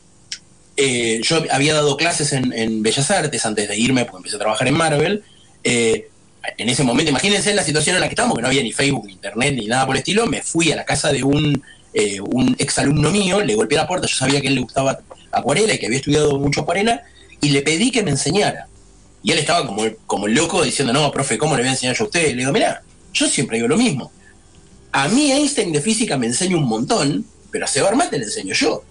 eh, yo había dado clases en, Bellas Artes antes de irme, porque empecé a trabajar en Marvel. eh, en ese momento, imagínense la situación en la que estábamos, que no había ni Facebook, ni Internet, ni nada por el estilo, me fui a la casa de un, eh, un exalumno mío, le golpeé la puerta, yo sabía que él le gustaba acuarela y que había estudiado mucho acuarela, y le pedí que me enseñara. Y él estaba como, como loco diciendo, no, profe, ¿cómo le voy a enseñar yo a usted? Le digo, mira, yo siempre digo lo mismo. A mí Einstein de física me enseña un montón, pero a Seba Mate le enseño yo.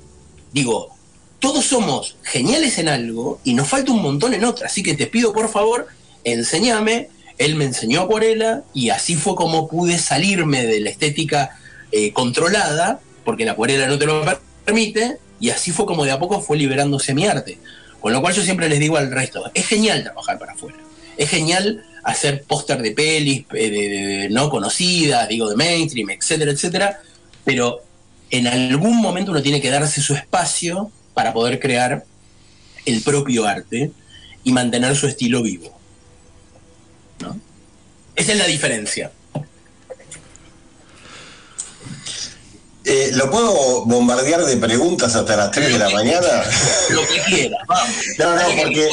Digo, todos somos geniales en algo y nos falta un montón en otra, así que te pido por favor, enséñame. Él me enseñó acuarela y así fue como pude salirme de la estética eh, controlada, porque la acuarela no te lo permite, y así fue como de a poco fue liberándose mi arte. Con lo cual yo siempre les digo al resto, es genial trabajar para afuera, es genial hacer póster de pelis eh, de- no conocidas, digo de mainstream, etcétera, etcétera, pero en algún momento uno tiene que darse su espacio para poder crear el propio arte y mantener su estilo vivo. ¿no? Esa es la diferencia. Eh, ¿Lo puedo bombardear de preguntas hasta las 3 de la mañana? Lo que quieras, vamos. No, no, porque.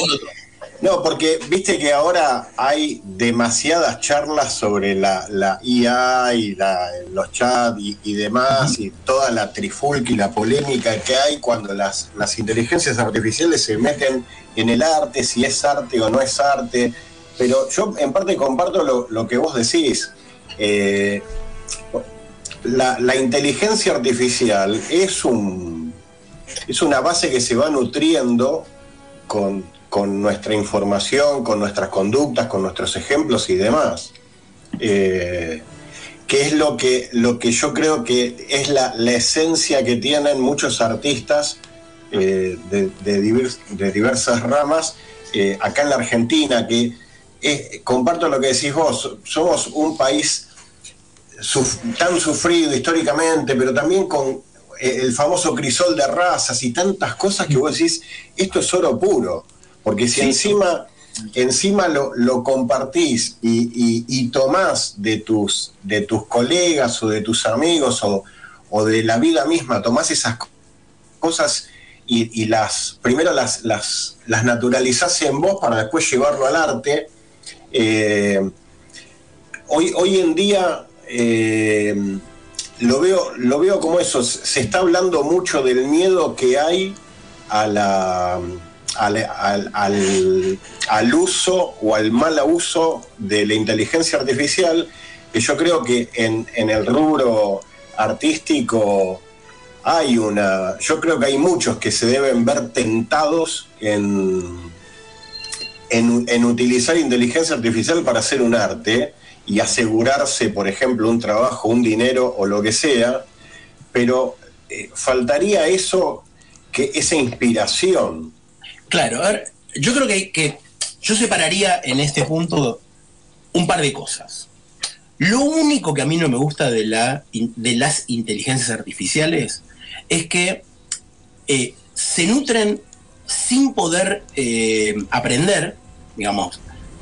No, porque viste que ahora hay demasiadas charlas sobre la, la IA y la- los chats y, y demás, y toda la trifulca y la polémica que hay cuando las, las inteligencias artificiales se meten en el arte, si es arte o no es arte. Pero yo en parte comparto lo, lo que vos decís. Eh, la, la inteligencia artificial es un es una base que se va nutriendo con, con nuestra información, con nuestras conductas, con nuestros ejemplos y demás. Eh, que es lo que, lo que yo creo que es la, la esencia que tienen muchos artistas eh, de, de divers- de diversas ramas eh, acá en la Argentina, que eh, comparto lo que decís vos, somos un país tan sufrido históricamente, pero también con eh, el famoso crisol de razas y tantas cosas que vos decís, esto es oro puro, porque si encima, encima lo, lo compartís y, y- y tomás de tus, de tus colegas o de tus amigos o, o de la vida misma, tomás esas co- cosas y, y las primero las, las, las naturalizás en vos para después llevarlo al arte. Eh, hoy, hoy en día eh, lo, veo, lo veo como eso, se está hablando mucho del miedo que hay a la, al, al- al- uso o al mal uso de la inteligencia artificial, que yo creo que en, en el rubro artístico hay una, yo creo que hay muchos que se deben ver tentados en, en, en utilizar inteligencia artificial para hacer un arte y asegurarse, por ejemplo, un trabajo, un dinero o lo que sea, pero eh, faltaría eso, que esa inspiración. Claro, a ver, yo creo que, yo separaría en este punto un par de cosas. Lo único que a mí no me gusta de las inteligencias artificiales es que eh, se nutren sin poder eh, aprender, digamos,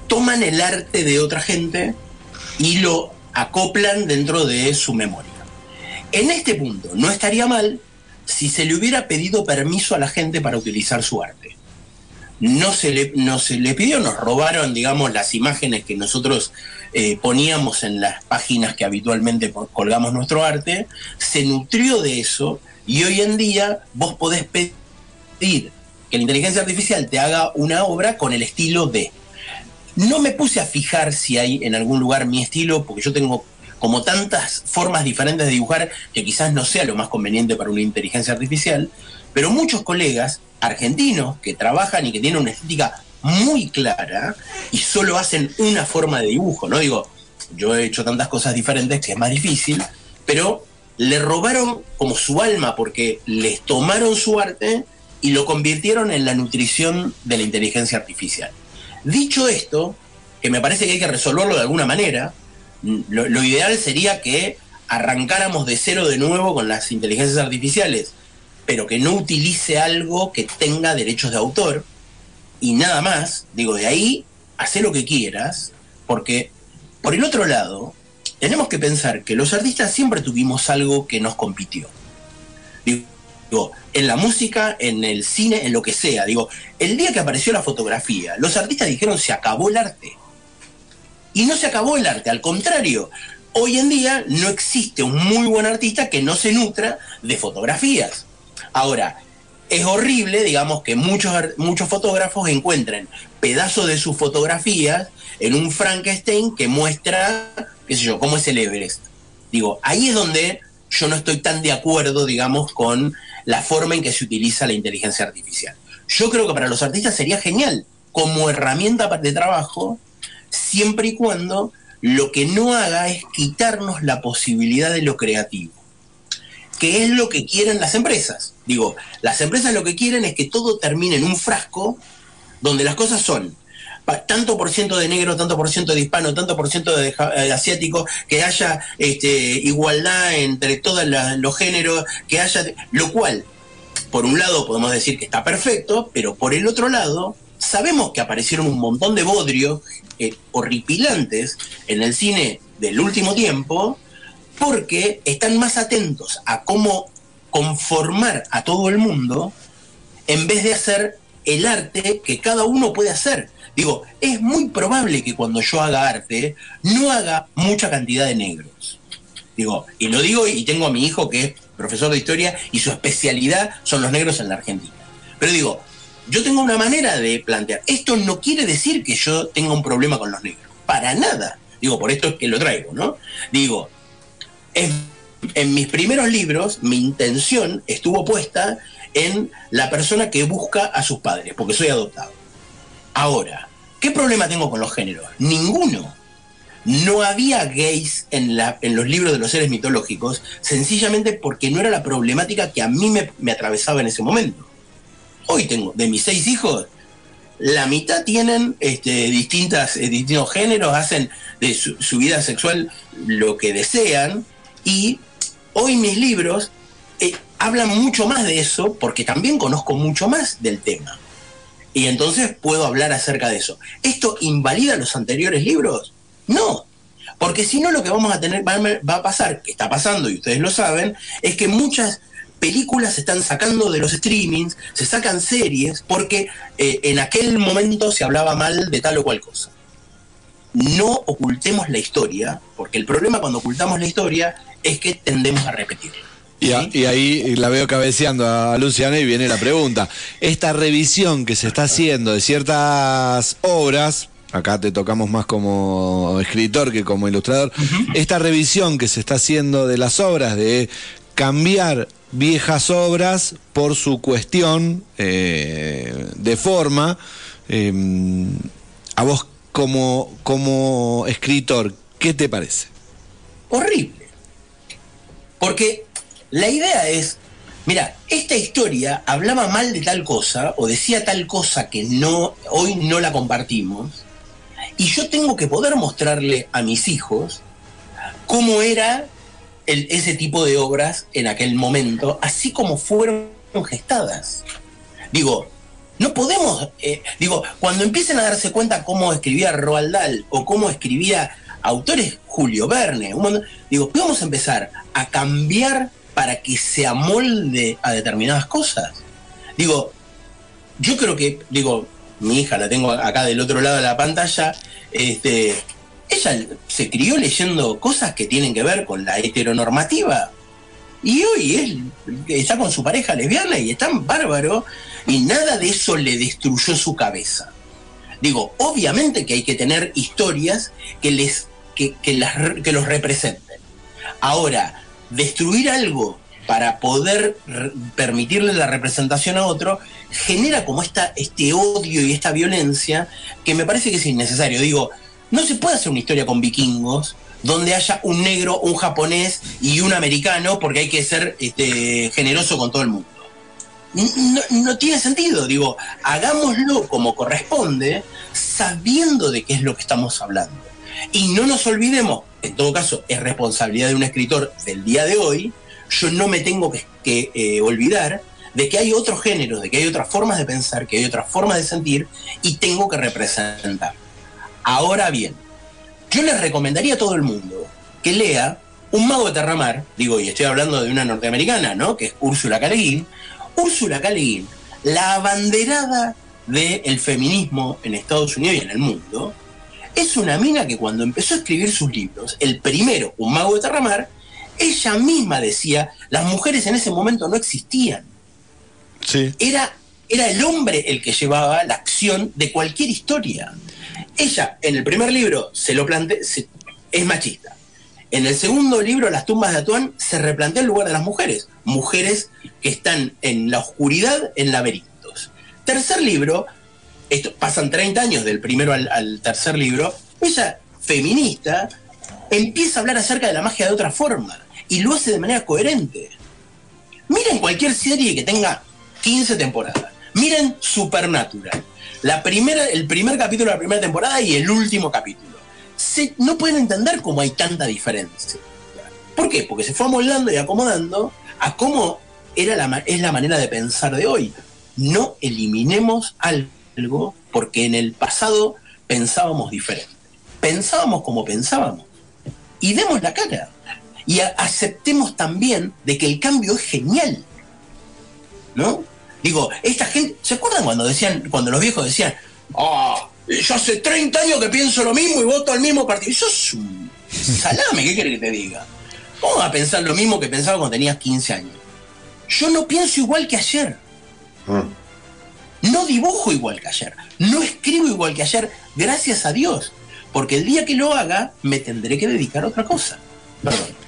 toman el arte de otra gente y lo acoplan dentro de su memoria. En este punto, no estaría mal si se le hubiera pedido permiso a la gente para utilizar su arte. No se le, no se le pidió, nos robaron, digamos, las imágenes que nosotros eh, poníamos en las páginas que habitualmente colgamos nuestro arte, se nutrió de eso y hoy en día vos podés pedir que la inteligencia artificial te haga una obra con el estilo de. No me puse a fijar si hay en algún lugar mi estilo, porque yo tengo como tantas formas diferentes de dibujar que quizás no sea lo más conveniente para una inteligencia artificial, pero muchos colegas argentinos que trabajan y que tienen una estética muy clara y solo hacen una forma de dibujo, ¿no? Digo, yo he hecho tantas cosas diferentes que es más difícil, pero le robaron como su alma porque les tomaron su arte y lo convirtieron en la nutrición de la inteligencia artificial. Dicho esto, que me parece que hay que resolverlo de alguna manera, lo, lo ideal sería que arrancáramos de cero de nuevo con las inteligencias artificiales, pero que no utilice algo que tenga derechos de autor y nada más. Digo, de ahí, hacer lo que quieras, porque por el otro lado, tenemos que pensar que los artistas siempre tuvimos algo que nos compitió. Digo, en la música, en el cine, en lo que sea. Digo, el día que apareció la fotografía, los artistas dijeron se acabó el arte. Y no se acabó el arte, al contrario. Hoy en día no existe un muy buen artista que no se nutra de fotografías. Ahora, es horrible, digamos, que muchos, muchos fotógrafos encuentren pedazos de sus fotografías en un Frankenstein que muestra, qué sé yo, cómo es el Everest. Digo, ahí es donde yo no estoy tan de acuerdo, digamos, con la forma en que se utiliza la inteligencia artificial. Yo creo que para los artistas sería genial como herramienta de trabajo, siempre y cuando lo que no haga es quitarnos la posibilidad de lo creativo, que es lo que quieren las empresas. Digo, las empresas lo que quieren es que todo termine en un frasco donde las cosas son tanto por ciento de negro, tanto por ciento de hispano, tanto por ciento de eh, asiático, que haya este, igualdad entre todos los géneros, que haya, lo cual, por un lado podemos decir que está perfecto, pero por el otro lado, sabemos que aparecieron un montón de bodrios eh, horripilantes en el cine del último tiempo, porque están más atentos a cómo conformar a todo el mundo en vez de hacer el arte que cada uno puede hacer. Digo, es muy probable que cuando yo haga arte no haga mucha cantidad de negros. Digo, y lo digo y tengo a mi hijo que es profesor de historia y su especialidad son los negros en la Argentina. Pero digo, yo tengo una manera de plantear. Esto no quiere decir que yo tenga un problema con los negros. Para nada. Digo, por esto es que lo traigo, ¿no? Digo, en, en mis primeros libros, mi intención estuvo puesta en la persona que busca a sus padres, porque soy adoptado. Ahora, ¿qué problema tengo con los géneros? Ninguno. No había gays en, los libros de los seres mitológicos, sencillamente porque no era la problemática que a mí me, atravesaba en ese momento. Hoy tengo, de mis seis hijos, la mitad tienen este, distintas, eh, distintos géneros, hacen de su vida sexual lo que desean y hoy mis libros eh, hablan mucho más de eso porque también conozco mucho más del tema. Y entonces puedo hablar acerca de eso. ¿Esto invalida los anteriores libros? No. Porque si no lo que vamos a tener, va a- pasar, que está pasando y ustedes lo saben, es que muchas películas se están sacando de los streamings, se sacan series, porque eh, en aquel momento se hablaba mal de tal o cual cosa. No ocultemos la historia, porque el problema cuando ocultamos la historia es que tendemos a repetirla. Y, a- y ahí la veo cabeceando a Luciana y viene la pregunta. Esta revisión que se está haciendo de ciertas obras, acá te tocamos más como escritor que como ilustrador, esta revisión que se está haciendo de las obras, de cambiar viejas obras por su cuestión eh, de forma, eh, a vos como, como escritor, ¿qué te parece? horrible. Porque la idea es, mira, esta historia hablaba mal de tal cosa o decía tal cosa que no hoy no la compartimos y yo tengo que poder mostrarle a mis hijos cómo era ese tipo de obras en aquel momento, así como fueron gestadas. Digo, no podemos, eh, digo, cuando empiecen a darse cuenta cómo escribía Roald Dahl o cómo escribía autores Julio Verne, un montón- digo, vamos a empezar a cambiar para que se amolde a determinadas cosas. Digo, yo creo que, digo, mi hija la tengo acá del otro lado de la pantalla, este, ella se crió leyendo cosas que tienen que ver con la heteronormativa. Y hoy él está con su pareja lesbiana y está bárbaro y nada de eso le destruyó su cabeza. Digo, obviamente que hay que tener historias que, les, que, los representen. Ahora, destruir algo para poder permitirle la representación a otro genera como esta, este odio y esta violencia que me parece que es innecesario. Digo, no se puede hacer una historia con vikingos donde haya un negro, un japonés y un americano porque hay que ser este, generoso con todo el mundo. No, no tiene sentido, digo, hagámoslo como corresponde, sabiendo de qué es lo que estamos hablando. Y no nos olvidemos, en todo caso, es responsabilidad de un escritor del día de hoy, yo no me tengo que, eh, olvidar de que hay otros géneros, de que hay otras formas de pensar, que hay otras formas de sentir, y tengo que representar. Ahora bien, yo les recomendaría a todo el mundo que lea Un mago de Terramar, digo, y estoy hablando de una norteamericana, ¿no? Que es Úrsula K. Úrsula K. La abanderada del feminismo en Estados Unidos y en el mundo, es una mina que cuando empezó a escribir sus libros, el primero, Un mago de Terramar, ella misma decía, las mujeres en ese momento no existían. Sí. Era, era el hombre el que llevaba la acción de cualquier historia. Ella, en el primer libro, se lo plantea, es machista. En el segundo libro, Las tumbas de Atuán, se replantea el lugar de las mujeres. Mujeres que están en la oscuridad, en laberintos. Tercer libro, esto, pasan 30 años del primero al, tercer libro, ella, feminista, empieza a hablar acerca de la magia de otra forma y lo hace de manera coherente. Miren cualquier serie que tenga 15 temporadas. Miren Supernatural. La primera, el primer capítulo de la primera temporada y el último capítulo. No pueden entender cómo hay tanta diferencia. ¿Por qué? Porque se fue amoldando y acomodando a cómo era la, es la manera de pensar de hoy. No eliminemos algo porque en el pasado pensábamos diferente. Pensábamos como pensábamos. Y demos la cara. Y aceptemos también de que el cambio es genial. ¿No? Digo, esta gente, ¿se acuerdan cuando decían, cuando los viejos decían, ah, yo hace 30 años que pienso lo mismo y voto al mismo partido? Eso es un salame, ¿qué querés que te diga? ¿Cómo vas a pensar lo mismo que pensaba cuando tenías 15 años? Yo no pienso igual que ayer. No dibujo igual que ayer. No escribo igual que ayer, gracias a Dios. Porque el día que lo haga, me tendré que dedicar a otra cosa. Perdón.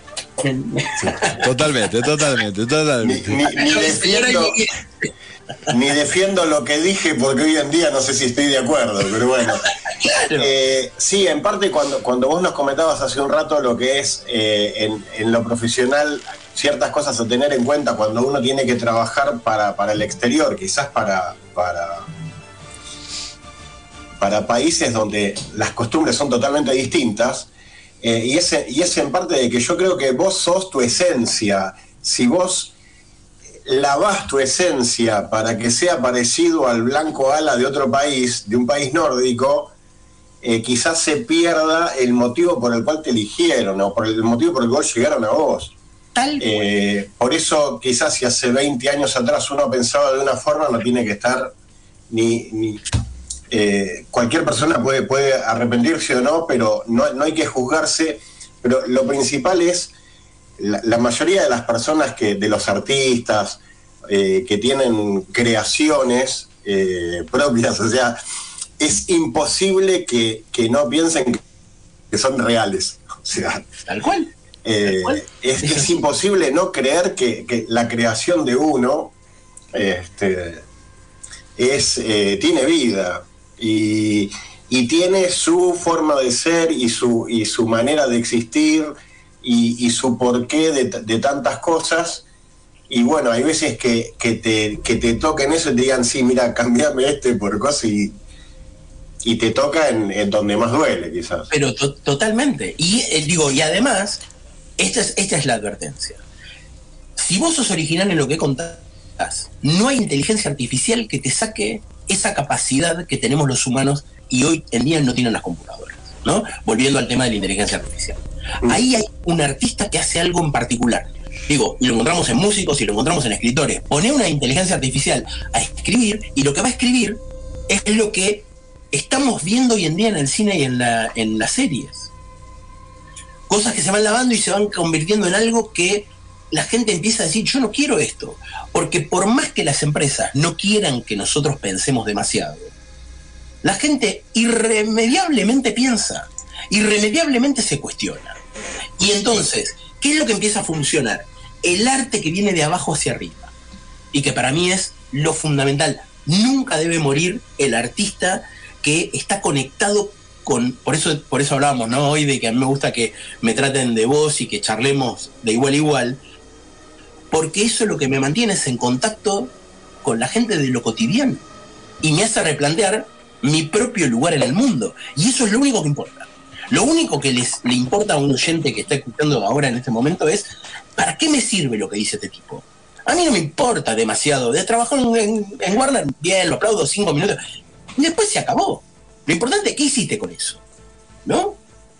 Totalmente, totalmente, totalmente. Ni, ni defiendo, ni defiendo lo que dije porque hoy en día no sé si estoy de acuerdo, pero bueno. Eh, sí, en parte cuando, cuando vos nos comentabas hace un rato lo que es eh, en, en lo profesional, ciertas cosas a tener en cuenta cuando uno tiene que trabajar para, para el exterior, quizás para, para, para países donde las costumbres son totalmente distintas. eh, y, es, y es en parte de que yo creo que vos sos tu esencia. Si vos lavás tu esencia para que sea parecido al blanco ala de otro país, de un país nórdico, eh, quizás se pierda el motivo por el cual te eligieron o por el motivo por el cual llegaron a vos. Eh, por eso quizás si hace 20 años atrás uno pensaba de una forma, no tiene que estar ni... ni- eh, cualquier persona puede, puede arrepentirse o no, pero no, no hay que juzgarse. Pero lo principal es la, la mayoría de las personas que, de los artistas eh, que tienen creaciones propias, o sea, es imposible que, que no piensen que son reales. O sea, Tal cual. Eh, es, es imposible no creer que, que la creación de uno este, es, eh, tiene vida y, y tiene su forma de ser y su, y su manera de existir y, y su porqué de, de tantas cosas. Y bueno, hay veces que, que te, que te toquen eso y te digan, sí, mira, cambiame este por cosa y, y te toca en, en donde más duele, quizás. Pero to- totalmente. Y eh, digo, y además, esta es, esta es la advertencia. Si vos sos original en lo que contás, no hay inteligencia artificial que te saque esa capacidad que tenemos los humanos y hoy en día no tienen las computadoras. ¿no? Volviendo al tema de la inteligencia artificial. Ahí hay un artista que hace algo en particular. Digo, y lo encontramos en músicos y lo encontramos en escritores. Pone una inteligencia artificial a escribir y lo que va a escribir es lo que estamos viendo hoy en día en el cine y en, la, en las series. Cosas que se van lavando y se van convirtiendo en algo que la gente empieza a decir, yo no quiero esto. Porque por más que las empresas no quieran que nosotros pensemos demasiado, la gente irremediablemente piensa, irremediablemente se cuestiona. Y entonces, ¿qué es lo que empieza a funcionar? El arte que viene de abajo hacia arriba. Y que para mí es lo fundamental. Nunca debe morir el artista que está conectado con. Por eso, por eso hablábamos, ¿no? Hoy de que a mí me gusta que me traten de voz y que charlemos de igual a igual. Porque eso es lo que me mantiene es en contacto con la gente de lo cotidiano. Y me hace replantear mi propio lugar en el mundo. Y eso es lo único que importa. Lo único que les, le importa a un oyente que está escuchando ahora en este momento es, ¿para qué me sirve lo que dice este tipo? A mí no me importa demasiado. De trabajar en, en- Warner, bien, lo aplaudo cinco minutos. Después se acabó. Lo importante es qué hiciste con eso. ¿No?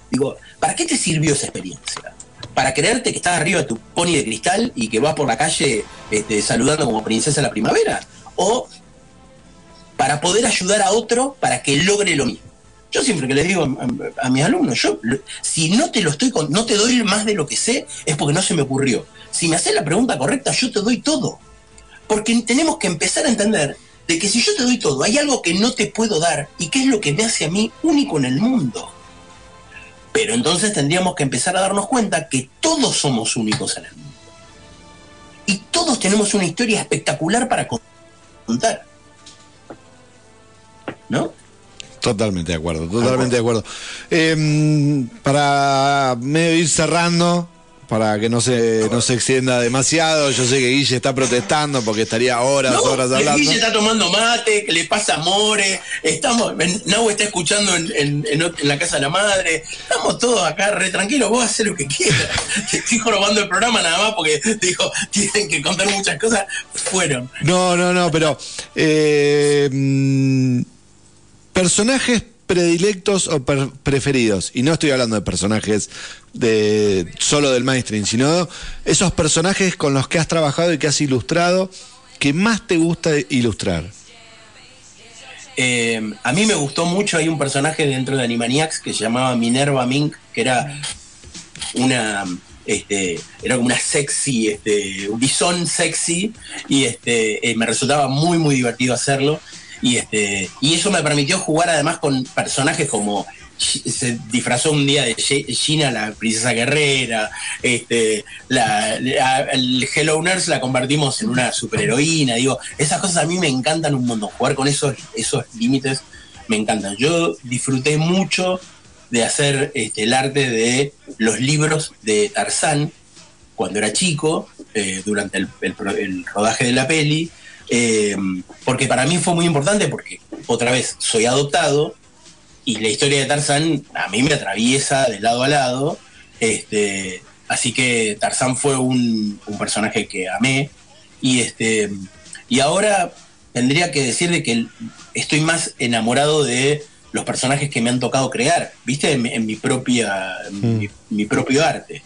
Digo, ¿para qué te sirvió esa experiencia? ¿Para creerte que estás arriba de tu pony de cristal y que vas por la calle este, saludando como princesa de la primavera? ¿O para poder ayudar a otro para que logre lo mismo? Yo siempre que les digo a, mis alumnos, yo si no te lo estoy con- no te doy más de lo que sé, es porque no se me ocurrió. Si me haces la pregunta correcta, yo te doy todo. Porque tenemos que empezar a entender de que si yo te doy todo, hay algo que no te puedo dar y que es lo que me hace a mí único en el mundo. Pero entonces tendríamos que empezar a darnos cuenta que todos somos únicos en el mundo. Y todos tenemos una historia espectacular para contar. ¿No? Totalmente de acuerdo, totalmente de acuerdo. Eh, para medio ir cerrando, para que no se, no se extienda demasiado, yo sé que Guille está protestando porque estaría horas, No, horas hablando. Guille está tomando mate, que le pasa amores, estamos, Nahue está escuchando en, en- la casa de la madre, estamos todos acá re tranquilos, vos haces lo que quieras. Te estoy jorobando el programa nada más porque dijo, tienen que contar muchas cosas, fueron. No, no, no, pero eh, mm, personajes predilectos o per- preferidos, y no estoy hablando de personajes de solo del mainstream, sino esos personajes con los que has trabajado y que has ilustrado, que más te gusta ilustrar. Eh, a mí me gustó mucho, hay un personaje dentro de Animaniacs que se llamaba Minerva Mink, que era una este, era como una sexy, este, un bisón sexy, y este, eh, me resultaba muy muy divertido hacerlo. Y este, y eso me permitió jugar además con personajes como se disfrazó un día de Gina, la princesa guerrera, este, la, el Hello Nurse la convertimos en una superheroína, digo, esas cosas a mí me encantan un montón, jugar con esos, esos límites me encantan. Yo disfruté mucho de hacer este, el arte de los libros de Tarzán cuando era chico, eh, durante el rodaje de la peli, eh, porque para mí fue muy importante porque, otra vez, soy adoptado y la historia de Tarzán a mí me atraviesa de lado a lado. Este, así que Tarzán fue un, un personaje que amé. Y, este, y ahora tendría que decir de que estoy más enamorado de los personajes que me han tocado crear, ¿viste? En, mi- en mi propia en mi, mi propio arte.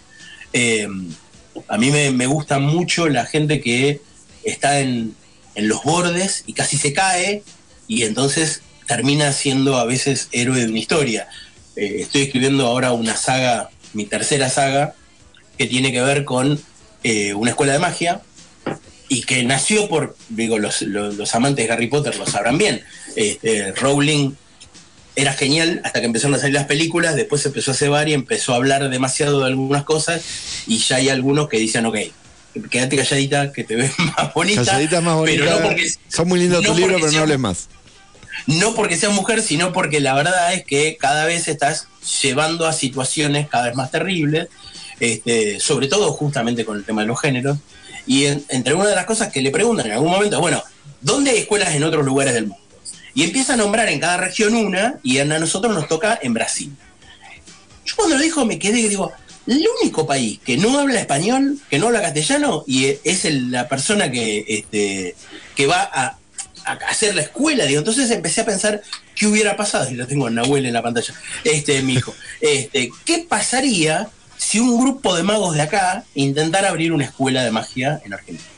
Eh, a mí me, me gusta mucho la gente que está en, en los bordes y casi se cae y entonces termina siendo a veces héroe de una historia. Eh, estoy escribiendo ahora una saga, mi tercera saga, que tiene que ver con eh, una escuela de magia y que nació por, digo, los, los- amantes de Harry Potter lo sabrán bien. Este, Rowling era genial hasta que empezaron a salir las películas, después empezó a cebar y empezó a hablar demasiado de algunas cosas y ya hay algunos que dicen, ok, quédate calladita, que te ves más bonita. Calladita más bonita. Pero no porque, Son muy lindos no tus libros, porque pero no sea- hables más. no porque seas mujer, sino porque la verdad es que cada vez estás llevando a situaciones cada vez más terribles, este, sobre todo justamente con el tema de los géneros. Y en- entre una de las cosas que le preguntan en algún momento, bueno, ¿dónde hay escuelas en otros lugares del mundo? Y empieza a nombrar en cada región una, y a nosotros nos toca en Brasil. Yo cuando lo dijo me quedé y digo, el único país que no habla español, que no habla castellano, y es el- la persona que, este, va a, hacer la escuela, digo, entonces empecé a pensar qué hubiera pasado, y lo tengo a Nahuel en la pantalla, este, mi hijo, este, ¿qué pasaría si un grupo de magos de acá intentara abrir una escuela de magia en Argentina?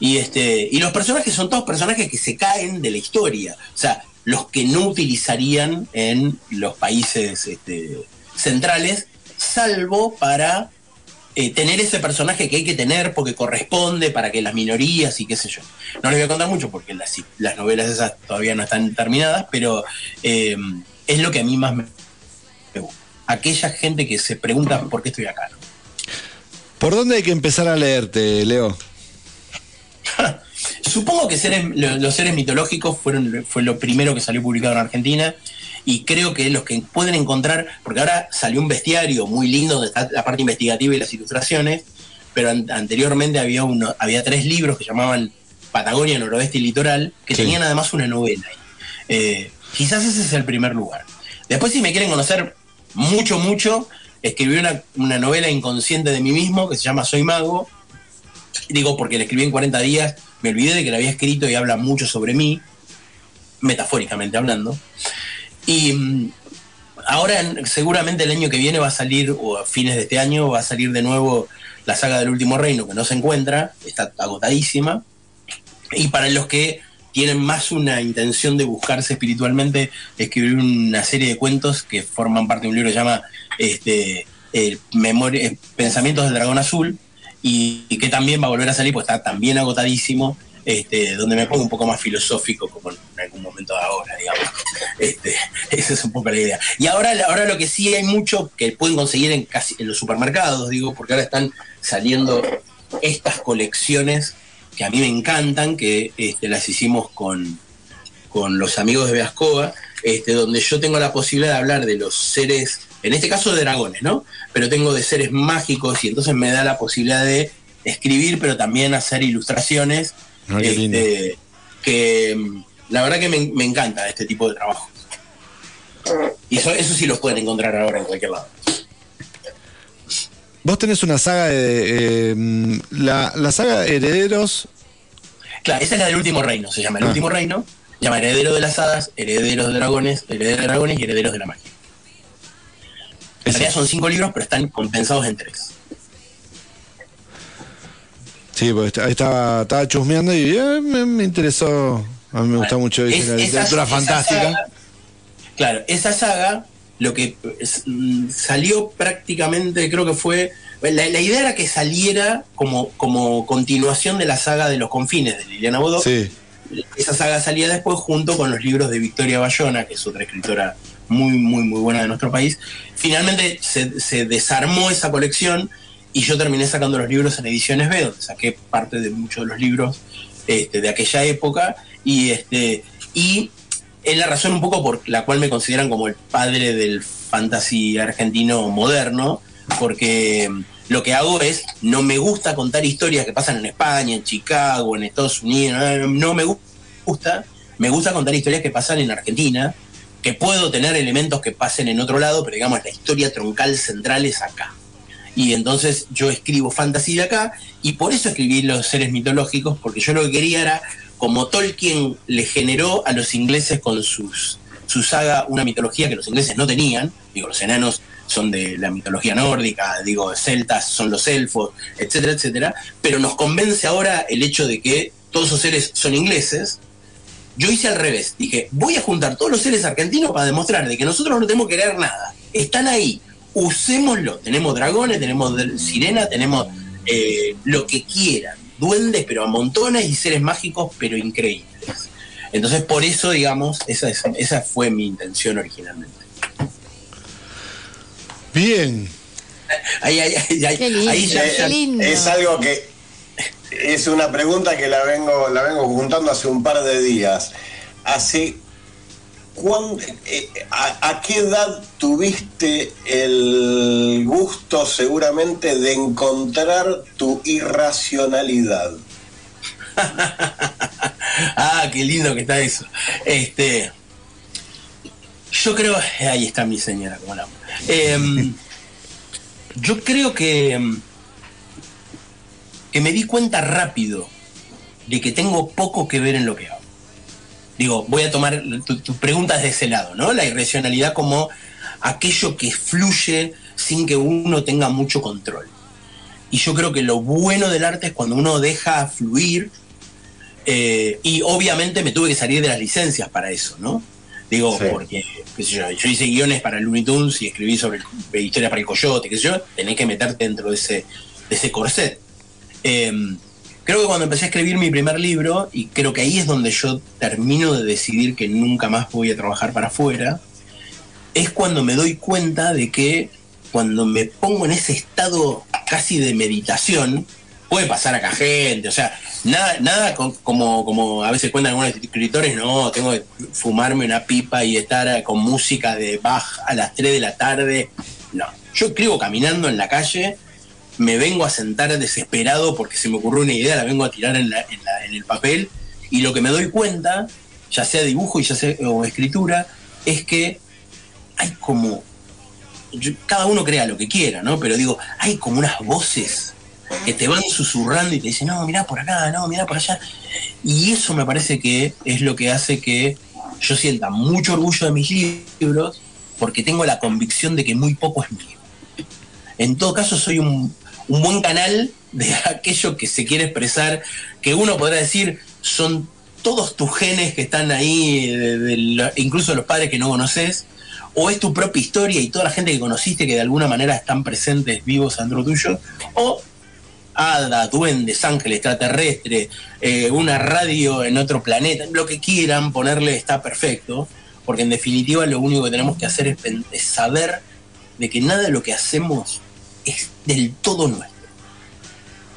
Y, este, y los personajes son todos personajes que se caen de la historia. O sea, los que no utilizarían en los países este, centrales, salvo para eh, tener ese personaje que hay que tener porque corresponde para que las minorías y qué sé yo. No les voy a contar mucho porque las, las novelas esas todavía no están terminadas, pero eh, es lo que a mí más me, gusta. Aquella gente que se pregunta por qué estoy acá. ¿no? ¿Por dónde hay que empezar a leerte, Leo? Supongo que seres- lo- los seres mitológicos fueron, fue lo primero que salió publicado en Argentina y creo que los que pueden encontrar, porque ahora salió un bestiario muy lindo donde está la parte investigativa y las ilustraciones, pero an- anteriormente había, uno, había tres libros que llamaban Patagonia, Noroeste y Litoral, que Sí. tenían además una novela. ahí. Eh, quizás ese es el primer lugar. Después si me quieren conocer mucho, mucho, escribí una, una novela inconsciente de mí mismo que se llama Soy Mago, digo porque la escribí en 40 días, me olvidé de que la había escrito y habla mucho sobre mí, metafóricamente hablando. Y mm, ahora en- seguramente el año que viene va a salir, o a fines de este año, va a salir de nuevo la saga del último reino que no se encuentra, está agotadísima. Y para los que tienen más una intención de buscarse espiritualmente, escribir una serie de cuentos que forman parte de un libro que se llama este, Memoria- eh, Pensamientos del Dragón Azul, y, y que también va a volver a salir, pues está también agotadísimo, este, donde me pongo un poco más filosófico, como en algún momento de ahora, digamos. Este, esa es un poco la idea. Y ahora, ahora lo que sí hay mucho que pueden conseguir en casi en los supermercados, digo, porque ahora están saliendo estas colecciones que a mí me encantan, que este, las hicimos con, con los amigos de Beascoa, este, donde yo tengo la posibilidad de hablar de los seres, en este caso de dragones, ¿no? Pero tengo de seres mágicos y entonces me da la posibilidad de escribir, pero también hacer ilustraciones, Ah, qué lindo. este, que la verdad que me, me encanta este tipo de trabajo. Y eso, eso sí los pueden encontrar ahora en cualquier lado. Vos tenés una saga de. eh, mm, la, la saga Herederos. Claro, esa es la del último reino, se llama el Ah. último reino, se llama Heredero de las Hadas, Herederos de Dragones, Herederos de Dragones y Herederos de la Magia. En realidad son cinco libros, pero están compensados en tres. Sí, porque ahí estaba, estaba chusmeando y eh, me, me interesó. A mí me gusta mucho Es- la literatura esa fantástica. saga- claro, esa saga, lo que es, mm, salió prácticamente, creo que fue. La, la idea era que saliera como, como continuación de la saga de los confines de Liliana. Sí. Esa saga salía después junto con los libros de Victoria Bayona, que es otra escritora muy, muy, muy buena de nuestro país. Finalmente se, se desarmó esa colección y yo terminé sacando los libros en ediciones B, donde saqué parte de muchos de los libros este, de aquella época. Y, este, y es la razón un poco por la cual me consideran como el padre del fantasy argentino moderno, porque lo que hago es, no me gusta contar historias que pasan en España, en Chicago, en Estados Unidos, no, me gu- gusta, me gusta contar historias que pasan en Argentina, que puedo tener elementos que pasen en otro lado, pero digamos, la historia troncal central es acá. Y entonces yo escribo fantasy de acá, y por eso escribí los seres mitológicos, porque yo lo que quería era, como Tolkien le generó a los ingleses con sus, su saga una mitología que los ingleses no tenían, digo, los enanos son de la mitología nórdica, digo, celtas son los elfos, etcétera, etcétera, pero nos convence ahora el hecho de que todos esos seres son ingleses, yo hice al revés. Dije, voy a juntar todos los seres argentinos para demostrar de que nosotros no tenemos que creer nada. Están ahí. Usémoslo. Tenemos dragones, tenemos sirena, tenemos eh, lo que quieran. Duendes, pero a montones y seres mágicos, pero increíbles. Entonces, por eso, digamos, esa, esa fue mi intención originalmente. Bien. Ahí, ahí, ahí, ahí ya, Es algo que es una pregunta que la vengo, la vengo juntando hace un par de días. Hace eh, a, qué edad tuviste el gusto seguramente de encontrar tu irracionalidad? ah, qué lindo que está eso. Este, yo creo, ahí está mi señora, como la em, Yo creo que em, que me di cuenta rápido de que tengo poco que ver en lo que hago. Digo, voy a tomar tus preguntas de ese lado, ¿no? La irracionalidad como aquello que fluye sin que uno tenga mucho control. Y yo creo que lo bueno del arte es cuando uno deja fluir, eh, y obviamente me tuve que salir de las licencias para eso, ¿no? Digo, porque yo, hice guiones para Looney Tunes y escribí sobre historias para el coyote, qué sé yo, tenés que meterte dentro de ese, de ese corset. Em, creo que cuando empecé a escribir mi primer libro, y creo que ahí es donde yo termino de decidir que nunca más voy a trabajar para afuera, es cuando me doy cuenta de que cuando me pongo en ese estado casi de meditación, puede pasar acá gente, o sea, nada, nada como, como a veces cuentan algunos escritores, no, tengo que fumarme una pipa y estar con música de Bach a las 3 de la tarde. No, yo escribo caminando en la calle me vengo a sentar desesperado porque se me ocurrió una idea, la vengo a tirar en, el papel y lo que me doy cuenta, ya sea dibujo y ya sea o escritura, es que hay como, cada uno crea lo que quiera, ¿no? Pero digo, hay como unas voces que te van susurrando y te dicen, no, mirá por acá, no, mirá por allá. Y eso me parece que es lo que hace que yo sienta mucho orgullo de mis libros porque tengo la convicción de que muy poco es mío. En todo caso, soy un, un buen canal de aquello que se quiere expresar, que uno podrá decir son todos tus genes que están ahí, incluso los padres que no conoces, o es tu propia historia y toda la gente que conociste que de alguna manera están presentes vivos dentro tuyo, o hada, duendes, ángel, extraterrestre, eh, una radio en otro planeta, lo que quieran ponerle está perfecto, porque en definitiva lo único que tenemos que hacer es saber de que nada de lo que hacemos es del todo nuestro.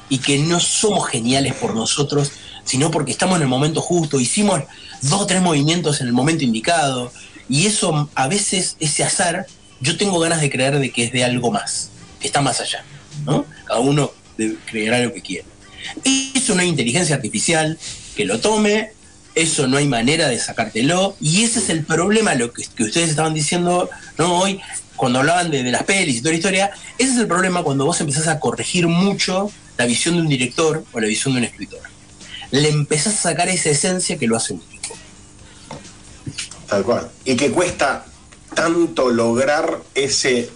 Y que no somos geniales por nosotros, sino porque estamos en el momento justo, hicimos dos o tres movimientos en el momento indicado, y eso a veces, ese azar, yo tengo ganas de creer de que es de algo más, que está más allá, ¿no? Cada uno creerá lo que quiere. Eso no hay inteligencia artificial que lo tome, eso no hay manera de sacártelo, y ese es el problema, lo que, que ustedes estaban diciendo ¿no? hoy, cuando hablaban de, las pelis y toda la historia, ese es el problema cuando vos empezás a corregir mucho la visión de un director o la visión de un escritor. Le empezás a sacar esa esencia que lo hace único. Tal cual. Y que cuesta tanto lograr ese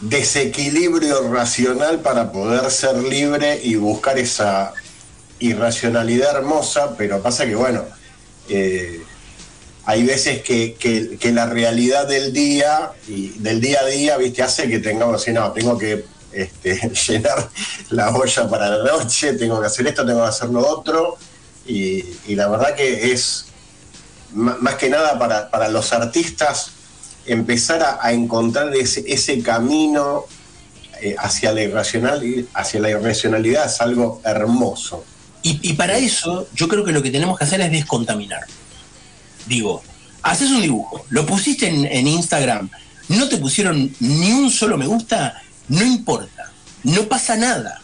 desequilibrio racional para poder ser libre y buscar esa irracionalidad hermosa, pero pasa que, bueno, eh, hay veces que, la realidad del día y del día a día, viste, hace que tengamos así, no, tengo que este, llenar la olla para la noche, tengo que hacer esto, tengo que hacer lo otro. Y, la verdad que es más que nada para, los artistas empezar a, encontrar ese, ese camino eh, hacia, la irracional, hacia la irracionalidad es algo hermoso. Y, y para eso yo creo que lo que tenemos que hacer es descontaminar digo, haces un dibujo, lo pusiste en, Instagram, no te pusieron ni un solo me gusta, no importa, no pasa nada.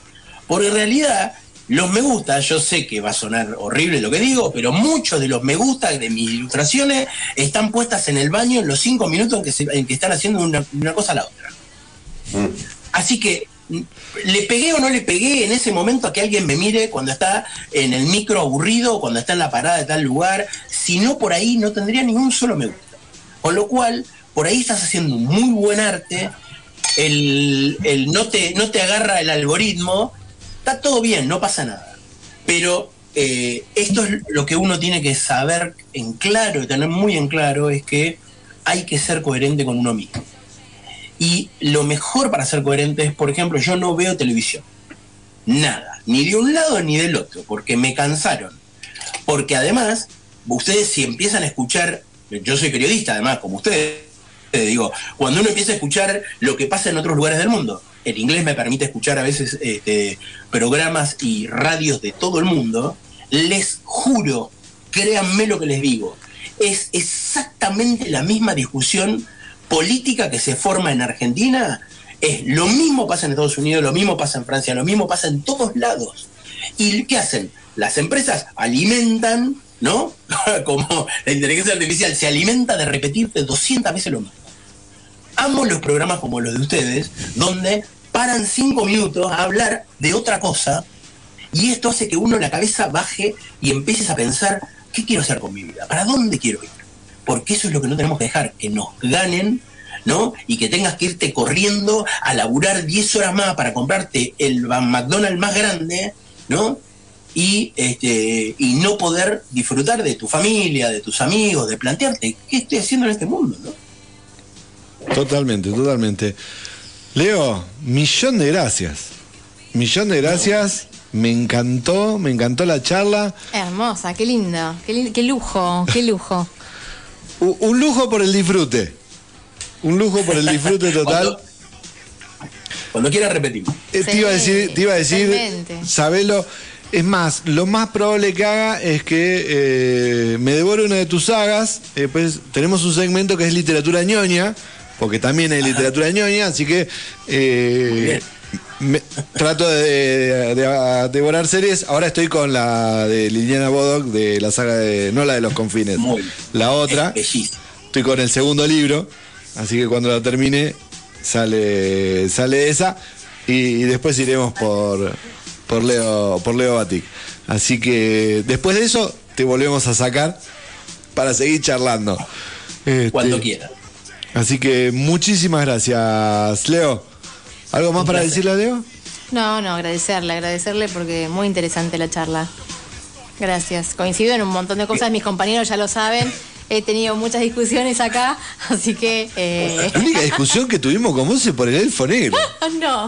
Porque en realidad los me gusta, yo sé que va a sonar horrible lo que digo, pero muchos de los me gusta de mis ilustraciones están puestas en el baño en los cinco minutos en que, se- en que están haciendo una, una cosa a la otra. Así que, mm, ¿le pegué o no le pegué en ese momento a que alguien me mire cuando está en el micro aburrido, cuando está en la parada de tal lugar? Si no, por ahí no tendría ningún solo me gusta. Con lo cual, por ahí estás haciendo muy buen arte, el, el no, te, no te agarra el algoritmo, está todo bien, no pasa nada. Pero eh, esto es lo que uno tiene que saber en claro y tener muy en claro, es que hay que ser coherente con uno mismo. Y lo mejor para ser coherente es, por ejemplo, yo no veo televisión. Nada. Ni de un lado ni del otro, porque me cansaron. Porque además, ustedes si empiezan a escuchar, yo soy periodista además, como ustedes, digo, cuando uno empieza a escuchar lo que pasa en otros lugares del mundo, el inglés me permite escuchar a veces este, programas y radios de todo el mundo, les juro, créanme lo que les digo, es exactamente la misma discusión política que se forma en Argentina, es lo mismo pasa en Estados Unidos, lo mismo pasa en Francia, lo mismo pasa en todos lados. ¿Y qué hacen? Las empresas alimentan, ¿no? Como la inteligencia artificial se alimenta de repetirte 200 veces lo mismo. Amo los programas como los de ustedes, donde paran cinco minutos a hablar de otra cosa y esto hace que uno la cabeza baje y empieces a pensar, ¿qué quiero hacer con mi vida? ¿Para dónde quiero ir? Porque eso es lo que no tenemos que dejar, que nos ganen, ¿no? Y que tengas que irte corriendo a laburar 10 horas más para comprarte el McDonald's más grande, ¿no? Y, este, y no poder disfrutar de tu familia, de tus amigos, de plantearte qué estoy haciendo en este mundo, ¿no? Totalmente, totalmente. Leo, millón de gracias. Millón de gracias. Me encantó, me encantó la charla. Hermosa, qué lindo, qué, lin- qué lujo, qué lujo. Un lujo por el disfrute. Un lujo por el disfrute total. Cuando quieras repetimos. Eh, te iba a decir, te iba a decir, sabelo. Es más, lo más probable que haga es que eh, me devore una de tus sagas. eh, pues tenemos un segmento que es literatura ñoña, porque también hay literatura ñoña, así que eh, me- trato de, de devorar series. Ahora estoy con la de Liliana Bodoc, de la saga de. No la de los confines, la otra. Estoy con el segundo libro, así que cuando la termine sale, sale esa y, y después iremos por, por Leo, por Leo Batic. Así que después de eso te volvemos a sacar para seguir charlando. Este, Cuando quieras. Así que muchísimas gracias, Leo. ¿Algo más para decirle a Leo? No, no, agradecerle, agradecerle porque muy interesante la charla. Gracias. Coincido en un montón de cosas, mis compañeros ya lo saben. He tenido muchas discusiones acá, así que... eh, La única discusión que tuvimos con vos es por el elfo negro. no.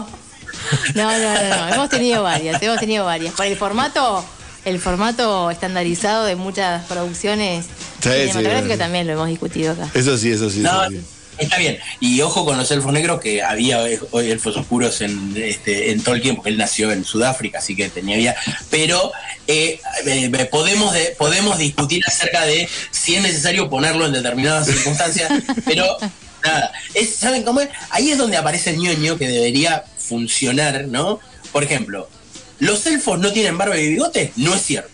No, no, no, no. Hemos tenido varias, hemos tenido varias. Por el formato, el formato estandarizado de muchas producciones Sí, cinematográficas sí. también lo hemos discutido acá. Eso sí, eso sí. No, eso sí. Está bien. Y ojo con los elfos negros, que había hoy elfos oscuros en, este, en Tolkien, porque él nació en Sudáfrica, así que tenía vida. Pero eh, eh, podemos, de- podemos discutir acerca de si es necesario ponerlo en determinadas circunstancias, pero nada. Es, ¿Saben cómo es? Ahí es donde aparece el ñoño que debería funcionar, ¿no? Por ejemplo, ¿los elfos no tienen barba y bigote? No es cierto.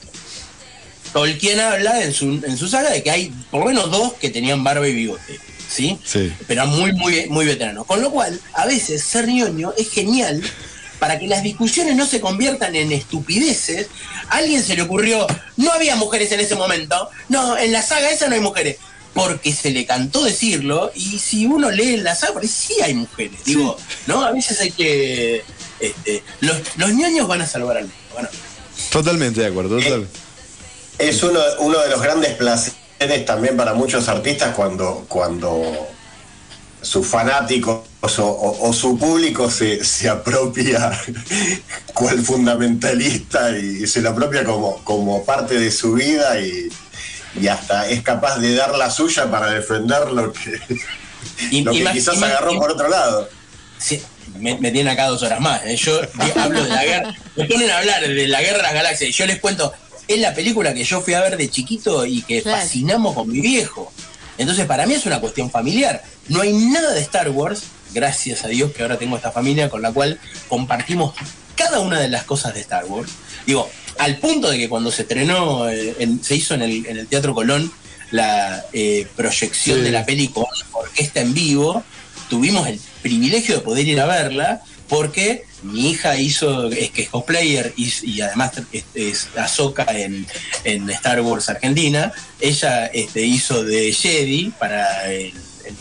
Tolkien habla en su, en su saga de que hay por lo menos dos que tenían barba y bigote, ¿sí? Sí. Pero muy, muy, muy veteranos. Con lo cual, a veces ser ñoño es genial para que las discusiones no se conviertan en estupideces. A alguien se le ocurrió, no había mujeres en ese momento, no, en la saga esa no hay mujeres. Porque se le cantó decirlo, y si uno lee la saga, sí hay mujeres. Digo, ¿no? A veces hay que. este, los, los ñoños van a salvar al mundo. Bueno, Totalmente de acuerdo, totalmente. Es uno, uno de los grandes placeres también para muchos artistas cuando, cuando sus fanáticos o, o- o su público se, se apropia cual fundamentalista y se lo apropia como, como parte de su vida y, y hasta es capaz de dar la suya para defender lo que, lo que ima- quizás agarró por otro lado. Sí, me, me tienen acá dos horas más. ¿eh? Yo di- hablo de la guerra. Me ponen a hablar de la guerra de las galaxias y yo les cuento. Es la película que yo fui a ver de chiquito y que Claro. fascinamos con mi viejo. Entonces, para mí es una cuestión familiar. No hay nada de Star Wars, gracias a Dios que ahora tengo esta familia con la cual compartimos cada una de las cosas de Star Wars. Digo, al punto de que cuando se estrenó, eh, en- se hizo en el, en el Teatro Colón la eh, proyección Sí. de la película orquesta en vivo, tuvimos el privilegio de poder ir a verla porque mi hija hizo, es que es cosplayer y, y además es, es Ahsoka en, en Star Wars Argentina, ella este, hizo de Jedi para el,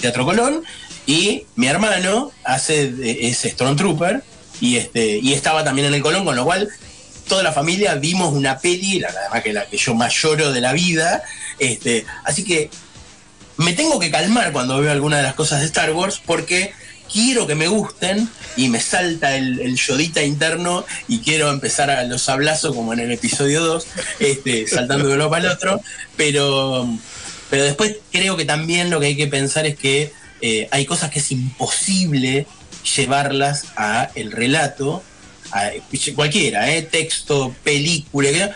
Teatro Colón y mi hermano hace es Stormtrooper y este y estaba también en el Colón, con lo cual toda la familia vimos una peli, la además que la que yo más de la vida, este, así que me tengo que calmar cuando veo alguna de las cosas de Star Wars porque quiero que me gusten y me salta el, el yodita interno y quiero empezar a los sablazos como en el episodio 2, este, saltando de uno para el otro, pero, pero después creo que también lo que hay que pensar es que eh, hay cosas que es imposible llevarlas a el relato, a cualquiera, eh, texto, película, que-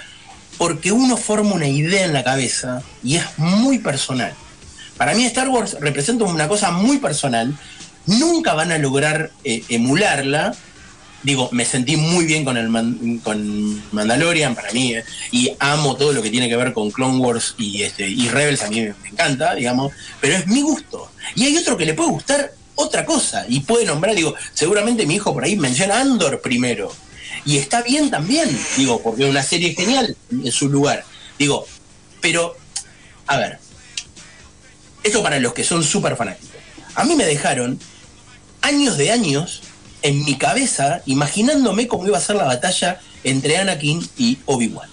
porque uno forma una idea en la cabeza y es muy personal. Para mí Star Wars representa una cosa muy personal. Nunca van a lograr eh, emularla. Digo, me sentí muy bien con el con Mandalorian para mí eh, y amo todo lo que tiene que ver con Clone Wars y este y Rebels a mí me, me encanta, digamos, pero es mi gusto. Y hay otro que le puede gustar otra cosa y puede nombrar, digo, seguramente mi hijo por ahí menciona Andor primero y está bien también, digo, porque es una serie genial en su lugar. Digo, pero a ver, esto para los que son súper fanáticos. A mí me dejaron años de años en mi cabeza imaginándome cómo iba a ser la batalla entre Anakin y Obi-Wan.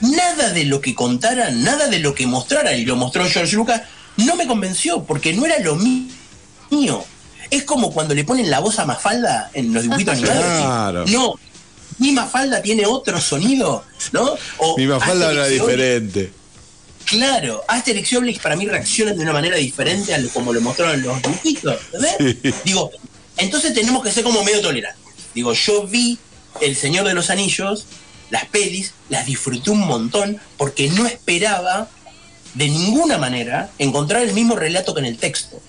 Nada de lo que contaran, nada de lo que mostraran, y lo mostró George Lucas, no me convenció, porque no era lo mío. Es como cuando le ponen la voz a Mafalda en los dibujitos animados. Claro. No, mi Mafalda tiene otro sonido, ¿no? O Mi Mafalda Obelix- diferente. Claro, Asterix y Obelix para mí reaccionan de una manera diferente a lo- como lo mostraron los dibujitos. Sí. Digo, entonces tenemos que ser como medio tolerantes. Digo, yo vi El Señor de los Anillos, las pelis, las disfruté un montón porque no esperaba de ninguna manera encontrar el mismo relato que en el texto.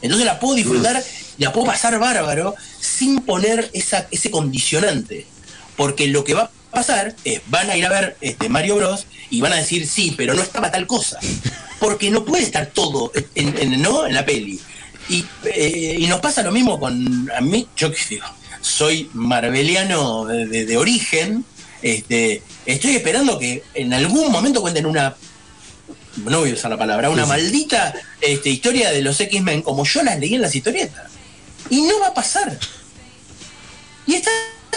Entonces la puedo disfrutar, la puedo pasar bárbaro sin poner esa, ese condicionante. Porque lo que va a pasar es, van a ir a ver este, Mario Bros. y van a decir, sí, pero no estaba tal cosa. Porque no puede estar todo en, en- ¿no? en la peli. Y, eh, y nos pasa lo mismo con a mí, yo digo, soy marbeliano de, de- de origen, este, estoy esperando que en algún momento cuenten una no voy a usar la palabra, una maldita este, historia de los X-Men como yo las leí en las historietas. Y no va a pasar. Y está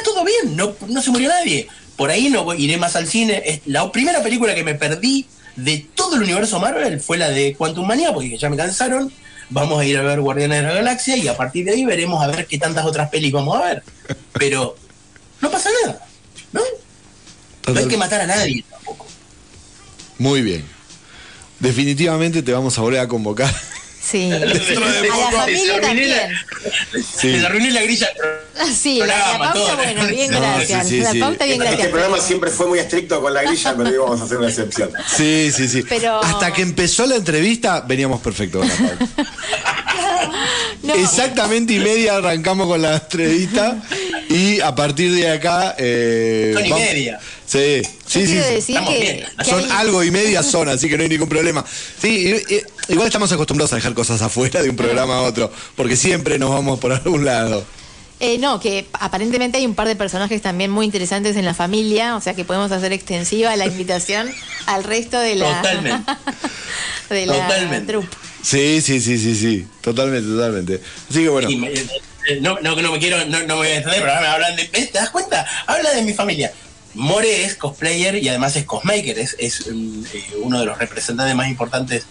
todo bien, no, no se murió nadie. Por ahí no voy- iré más al cine. La primera película que me perdí de todo el universo Marvel fue la de Quantum Manía, porque ya me cansaron. Vamos a ir a ver Guardianes de la Galaxia y a partir de ahí veremos a ver qué tantas otras pelis vamos a ver. Pero no pasa nada, ¿no? No hay que matar a nadie tampoco. Muy bien. Definitivamente te vamos a volver a convocar. Sí. A Dentro de la poco, familia se arruiné la- también. Sí. Se arruiné la grilla. Sí, la, la pauta, todo. bueno, bien No, gracias. sí, sí, la sí. pauta, bien Este gracias. programa siempre fue muy estricto con la grilla, pero íbamos a hacer una excepción. Sí, sí, sí. Pero- Hasta que empezó la entrevista, veníamos perfecto con la pauta. No, Exactamente y media arrancamos con la entrevista y a partir de acá. Eh, Son y vamos- media. Sí, sí, sí. quiero sí. decir Estamos que, bien. que Son hay- algo y media son, así que no hay ningún problema. Sí, i- i- igual estamos acostumbrados a dejar cosas afuera de un programa a otro, porque siempre nos vamos por algún lado. Eh, no, que aparentemente hay un par de personajes también muy interesantes en la familia, o sea que podemos hacer extensiva la invitación al resto de la, Totalmente. de la Totalmente. troupe. Sí, sí, sí, sí, sí. Totalmente, totalmente. Así que bueno. Me- eh, no, no, que no me quiero, no, no me voy a entender, pero ahora me hablan de. ¿ves? ¿Te das cuenta? Habla de mi familia. More es cosplayer y además es cosmaker, es, es, mm, eh, uno de los representantes más importantes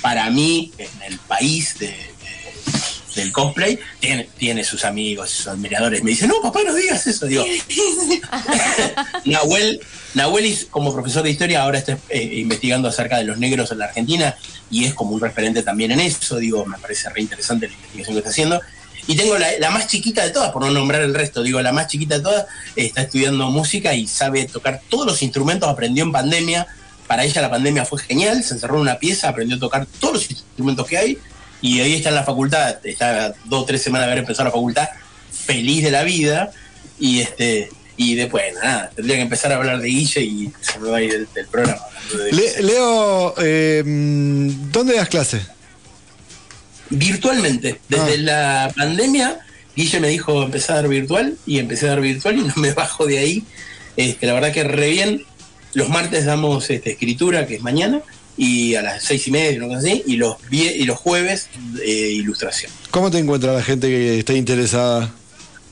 para mí en el país de, de- del cosplay. Tiene, tiene sus amigos, sus admiradores. Me dice, no, papá, no digas eso. Digo, Nahuel, Nahuel como profesor de historia ahora está eh, investigando acerca de los negros en la Argentina y es como un referente también en eso, digo, me parece re interesante la investigación que está haciendo. Y tengo la, la más chiquita de todas, por no nombrar el resto, digo, la más chiquita de todas está estudiando música y sabe tocar todos los instrumentos, aprendió en pandemia, para ella la pandemia fue genial, se encerró en una pieza, aprendió a tocar todos los instrumentos que hay y ahí está en la facultad, está dos o tres semanas de haber empezado la facultad feliz de la vida y este y después nada, tendría que empezar a hablar de Guille y se me va a ir del, del programa. hablando de- Le- Leo, eh, ¿dónde das clase? virtualmente. Desde la pandemia, Guille me dijo empezar a dar virtual y empecé a dar virtual y no me bajo de ahí. Este, la verdad que re bien. Los martes damos este, escritura, que es mañana, y a las seis y media, así, y los, y los jueves eh, ilustración. ¿Cómo te encuentra la gente que está interesada?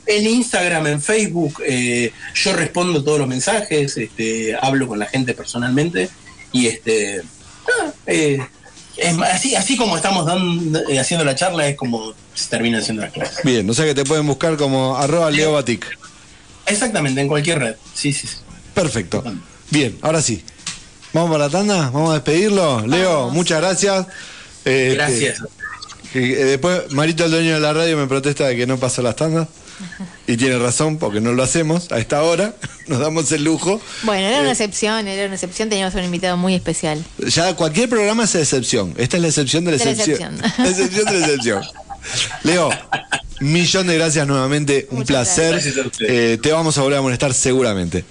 En Instagram, en Facebook, eh, yo respondo todos los mensajes, este, hablo con la gente personalmente y este ah, eh, es así, así como estamos dando, eh, haciendo la charla es como se termina haciendo la clase. Bien, o sea que te pueden buscar como arroba Leo Batic. Exactamente, en cualquier red. Sí, sí, sí. Perfecto. Bien, ahora sí. ¿Vamos para la tanda? ¿Vamos a despedirlo? Leo, muchas gracias. Este, Gracias. eh, después Marito, el dueño de la radio, me protesta de que no pasa las tandas. Y tiene razón, porque no lo hacemos a esta hora. Nos damos el lujo. Bueno, era Eh. una excepción, era una excepción, teníamos un invitado muy especial. Ya cualquier programa es excepción. Esta es la excepción de la De la excepción. excepción. La excepción de la excepción. Leo, millón de gracias nuevamente. Un Muchas placer. gracias a ustedes. Eh, te vamos a volver a molestar seguramente.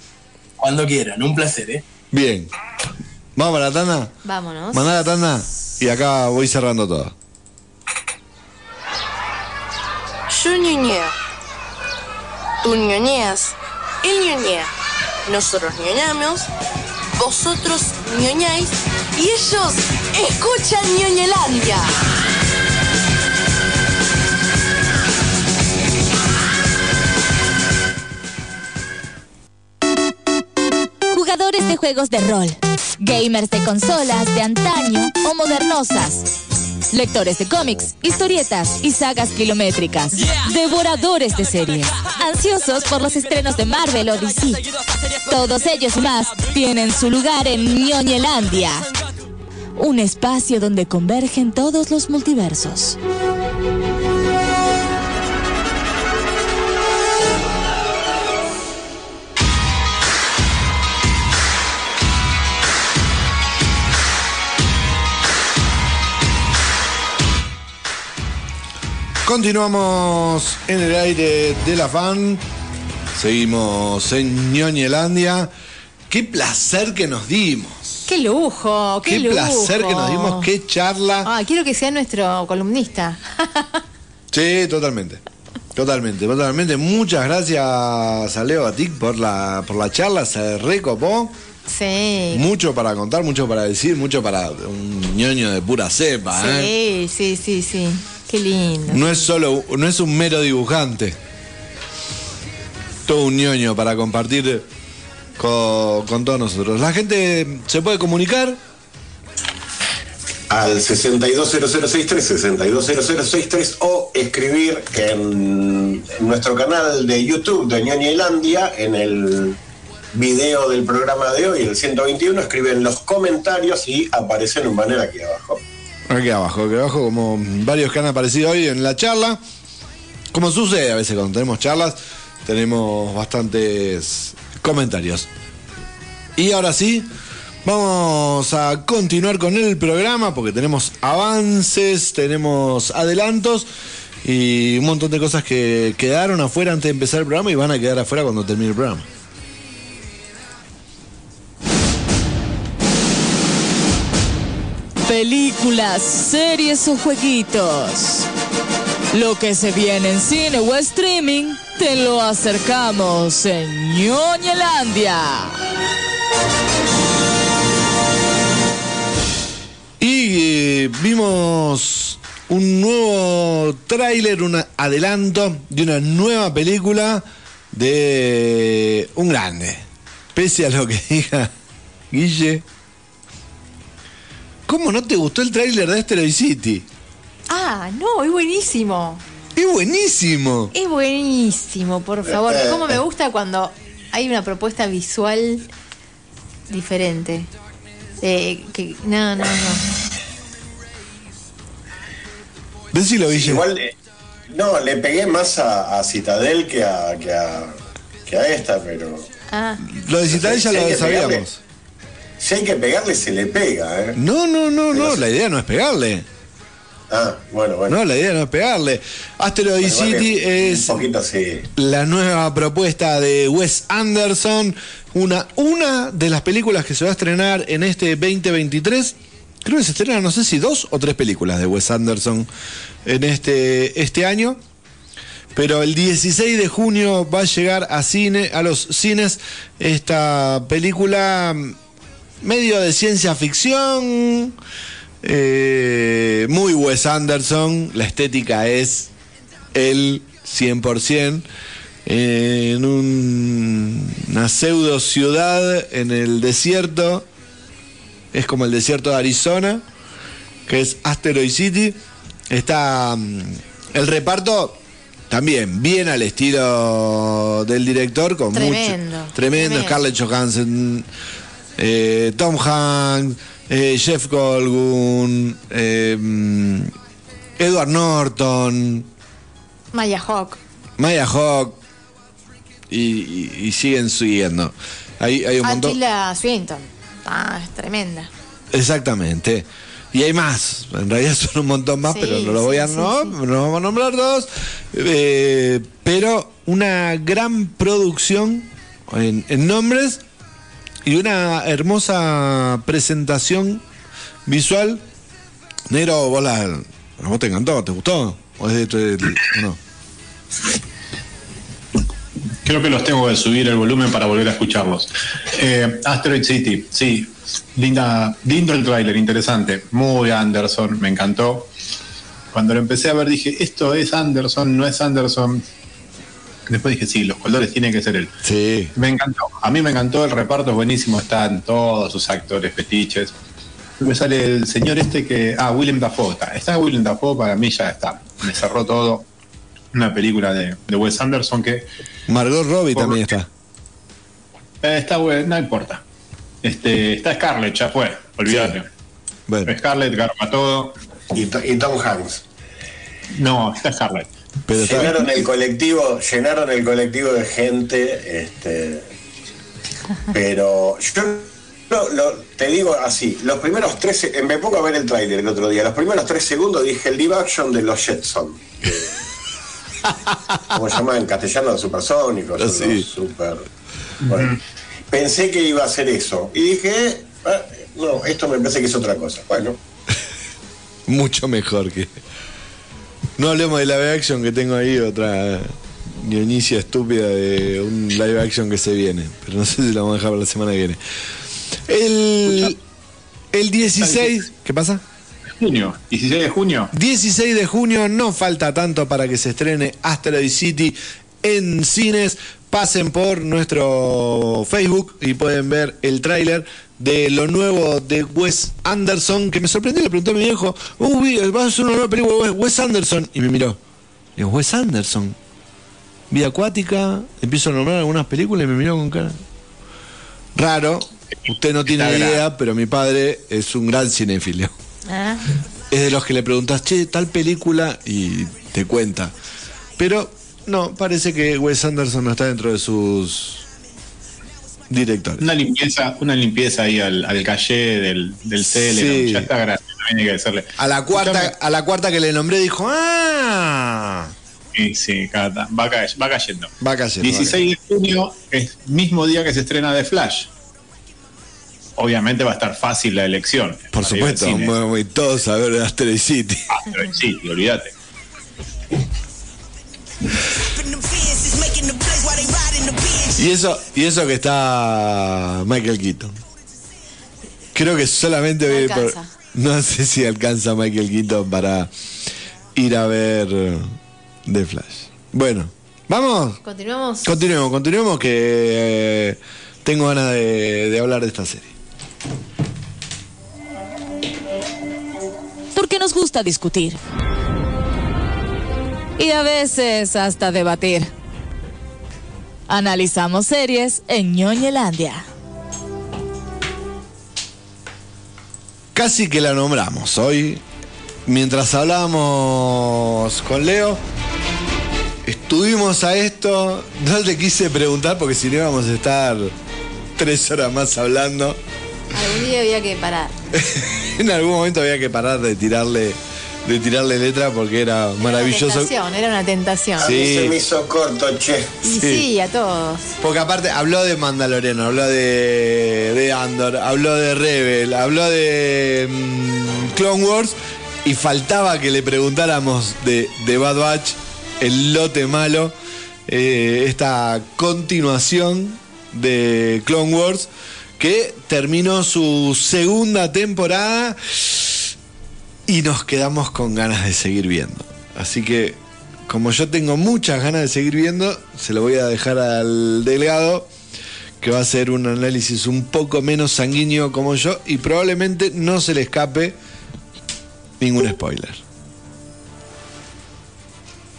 Cuando quieran, un placer, ¿eh? Bien. ¿Vamos para la tanda? Vámonos. Mandá la tanda y acá voy cerrando todo. Yo ñoñeo. Tú ñoñeas. Él ñoñea. Nosotros ñoñamos. Vosotros ñoñáis. Y ellos escuchan ñoñelandia. De juegos de rol, gamers de consolas de antaño o modernosas, lectores de cómics, historietas y sagas kilométricas, devoradores de series, ansiosos por los estrenos de Marvel o DC. Todos ellos más tienen su lugar en Ñoñelandia, un espacio donde convergen todos los multiversos. Continuamos en el aire de la fan. Seguimos en Ñoñelandia. Qué placer que nos dimos. ¡Qué lujo! ¡Qué, Qué, lujo! placer que nos dimos. Qué charla. Ah, quiero que sea nuestro columnista. Sí, totalmente. Totalmente, totalmente. Muchas gracias a Leo Batic por la, por la charla. Se recopó. Sí. Mucho para contar, mucho para decir, mucho para un ñoño de pura cepa. ¿eh? Sí, sí, sí, sí. Qué lindo. No es solo, no es un mero dibujante. Todo un ñoño para compartir con, con todos nosotros. La gente se puede comunicar. al 620063, 620063 o escribir en, en nuestro canal de YouTube de Ñoñelandia en el video del programa de hoy, el 121, escriben los comentarios y aparecen un banner aquí abajo. Aquí abajo, aquí abajo, como varios que han aparecido hoy en la charla. Como sucede a veces cuando tenemos charlas, tenemos bastantes comentarios. Y ahora sí, vamos a continuar con el programa porque tenemos avances, tenemos adelantos y un montón de cosas que quedaron afuera antes de empezar el programa y van a quedar afuera cuando termine el programa. Películas, series o jueguitos. Lo que se viene en cine o streaming, te lo acercamos en Ñoñelandia. Y eh, vimos un nuevo tráiler, un adelanto de una nueva película de un grande. Pese a lo que diga Guille. ¿Cómo no te gustó el tráiler de Asteroid City? Ah, no, es buenísimo. Es buenísimo. Es buenísimo, por favor. ¿Cómo me gusta cuando hay una propuesta visual diferente? Eh, que, no, no, no. Decilo, Guille. Igual, eh, no, le pegué más a, a Citadel que a, que a, que a esta, pero Ah, Lo de Citadel ya lo sabíamos. Si hay que pegarle, se le pega, ¿eh? No, no, no, no. La idea no es pegarle. Ah, bueno, bueno. No, la idea no es pegarle. Asteroid Bueno, vale, City es Un poquito sí. la nueva propuesta de Wes Anderson, una, una de las películas que se va a estrenar en este 2023. Creo que se estrenan, no sé si dos o tres películas de Wes Anderson en este, este año. Pero el 16 de junio va a llegar a cine, a los cines, esta película medio de ciencia ficción, eh, muy Wes Anderson, la estética es el 100%, eh, en un- una pseudo ciudad en el desierto, es como el desierto de Arizona, que es Asteroid City, está mm, el reparto también bien al estilo del director, con Tremendo, mucho, tremendo, tremendo. Scarlett Johansson, eh, Tom Hanks, eh, Jeff Goldblum, eh, mm, Edward Norton, Maya Hawk. Maya Hawk y, y- y siguen siguiendo. Hay, hay un montón. Attila Swinton. Ah, es tremenda. Exactamente. Y hay más, en realidad son un montón más, Sí, pero no lo voy a sí, no, vamos a nombrar dos. Eh, pero una gran producción en, en nombres y una hermosa presentación visual. Negro, vos, la, vos te encantó, ¿te gustó? ¿O es de tu- o no? Creo que los tengo que subir el volumen para volver a escucharlos. Eh, Asteroid City, sí. Linda, lindo el tráiler, interesante. Muy Anderson, me encantó. Cuando lo empecé a ver dije, esto es Anderson, no es Anderson. Después dije, sí, los colores tienen que ser él. Sí. Me encantó. A mí me encantó, el reparto es buenísimo, están todos sus actores fetiches. Me sale el señor este que. Ah, Willem Dafoe está. Está Willem Dafoe, para mí ya está. Me cerró todo. Una película de, de Wes Anderson que Margot Robbie Por- también está. eh, está bueno, no importa. Este, está Scarlett, ya fue, olvídate. Bueno, Scarlett garpa todo. Y, y Tom Hanks. No, está Scarlett. Pero está- Llenaron el colectivo, llenaron el colectivo de gente, este, pero yo te digo así, los primeros tres, se- me pongo a ver el tráiler el otro día, los primeros tres segundos dije el live action de los Jetson. ¿Cómo se llama en castellano? Los supersónicos, Ah, sí. los super. Bueno, pensé que iba a ser eso. Y dije, ah, no, esto me parece que es otra cosa. Bueno, mucho mejor que. No hablemos de live action que tengo ahí, otra ñoñicia estúpida de un live action que se viene. Pero no sé si la vamos a dejar para la semana que viene. El, el 16. ¿Qué pasa? Junio, 16 de junio. 16 de junio, no falta tanto para que se estrene Asteroid City en cines. Pasen por nuestro Facebook y pueden ver el tráiler de lo nuevo de Wes Anderson, que me sorprendió, le pregunté a mi viejo, uh, vi- va a ser una nueva película de Wes- Anderson, y me miró. Digo, Wes Anderson. Vida acuática, empiezo a nombrar algunas películas y me miró con cara. Raro, usted no tiene Está idea, grave. pero mi padre es un gran cinéfilo. Ah, Es de los que le preguntas, che, tal película y te cuenta. Pero no, parece que Wes Anderson no está dentro de sus directores. Una limpieza, una limpieza ahí al, al calle del, del Sí. ya está grande, también hay que decirle. A la cuarta, Escuchame. a la cuarta que le nombré dijo, ¡ah! Sí, sí, va, ca- va cayendo. Va cayendo. 16 de junio es mismo día que se estrena The Flash. Obviamente va a estar fácil la elección. Por supuesto, ir todos a ver Asteroid City. Pero sí, olvídate. Y eso, y eso que está Michael Keaton. Creo que solamente No voy a ir por- alcanza. No sé si alcanza Michael Keaton para ir a ver eh, The Flash. Bueno, vamos. continuamos. Continuemos, continuemos que eh, tengo ganas de, de hablar de esta serie. Porque nos gusta discutir. Y a veces hasta debatir. Analizamos series en ñoñelandia. Casi que la nombramos hoy. Mientras hablábamos con Leo, estuvimos a esto. No te quise preguntar porque si no íbamos a estar tres horas más hablando. Algún día había que parar. En algún momento había que parar de tirarle de tirarle letra porque era maravilloso. Era una tentación, era una tentación. A mí Sí. se me hizo corto, che. Y sí. a todos. Porque aparte habló de Mandaloriano, habló de, de Andor, habló de Rebel, habló de mm, Clone Wars y faltaba que le preguntáramos de, de Bad Batch, el lote malo, eh, esta continuación de Clone Wars que terminó su segunda temporada y nos quedamos con ganas de seguir viendo. Así que, como yo tengo muchas ganas de seguir viendo, se lo voy a dejar al Delgado, que va a hacer un análisis un poco menos sanguíneo como yo y probablemente no se le escape ningún spoiler.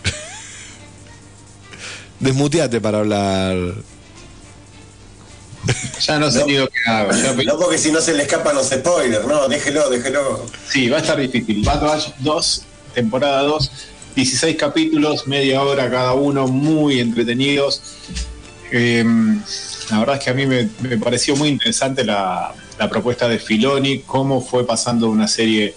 Desmuteate para hablar. Ya no sé ni lo que hago. ya- No porque si no se le escapan los spoilers, no, déjelo, déjelo. Sí, va a estar difícil. Batch 2, temporada 2, 16 capítulos, media hora cada uno, muy entretenidos. Eh, la verdad es que a mí me, me pareció muy interesante la, la propuesta de Filoni, cómo fue pasando de una serie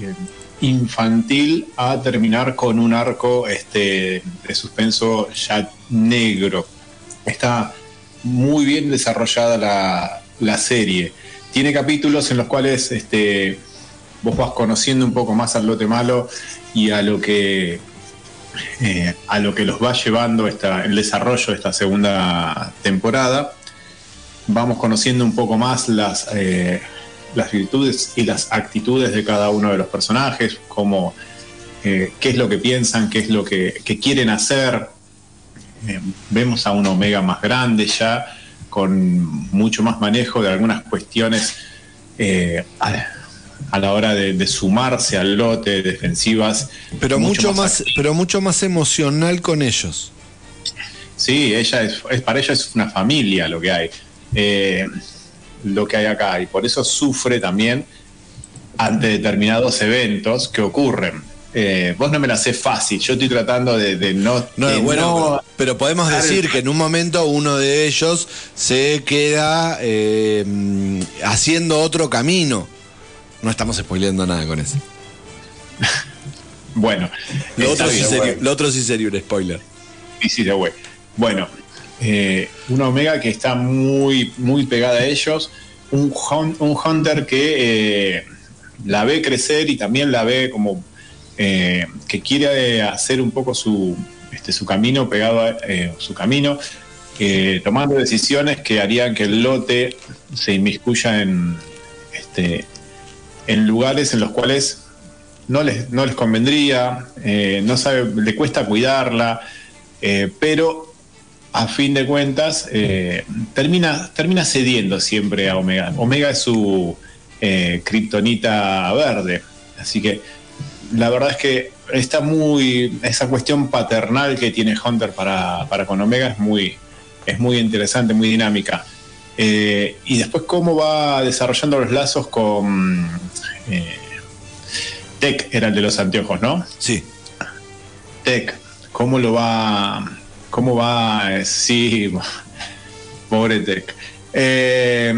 eh, infantil a terminar con un arco este, de suspenso ya negro. Está muy bien desarrollada la, la serie. Tiene capítulos en los cuales este, vos vas conociendo un poco más al lote malo y a lo que eh, a lo que los va llevando esta, el desarrollo de esta segunda temporada. Vamos conociendo un poco más las, eh, las virtudes y las actitudes de cada uno de los personajes, cómo, eh, qué es lo que piensan, qué es lo que quieren hacer. Eh, vemos a un Omega más grande ya, con mucho más manejo de algunas cuestiones eh, a, a la hora de, de sumarse al lote defensivas. Pero mucho, más, pero mucho más emocional con ellos. Sí, ella es, es- para ella es una familia lo que hay. Eh, lo que hay acá. Y por eso sufre también ante determinados eventos que ocurren. Eh, vos no me la haces fácil. Yo estoy tratando de, de no. No, de bueno, no- pero, podemos decir que en un momento uno de ellos se queda eh, haciendo otro camino. No estamos spoileando nada con eso. Bueno, Lo otro, sí sería, lo otro sí sería un spoiler. Sí, sí, de güey. Bueno, eh, una Omega que está muy, muy pegada a ellos. Un, un Hunter que la ve crecer y también la ve como eh, que quiere hacer un poco su, este, su camino pegado a eh, su camino, eh, tomando decisiones que harían que el lote se inmiscuya en, este, en lugares en los cuales no les, no les convendría, eh, no sabe, le cuesta cuidarla, eh, pero a fin de cuentas eh, termina, termina cediendo siempre a Omega. Omega es su eh, kriptonita verde, así que la verdad es que está muy. esa cuestión paternal que tiene Hunter para, para con Omega es muy, es muy interesante, muy dinámica. Eh, y después cómo va desarrollando los lazos con. eh, Tech era el de los anteojos, ¿no? Sí. Tech, ¿cómo lo va? ¿Cómo va? Eh, Sí, pobre Tech. Eh,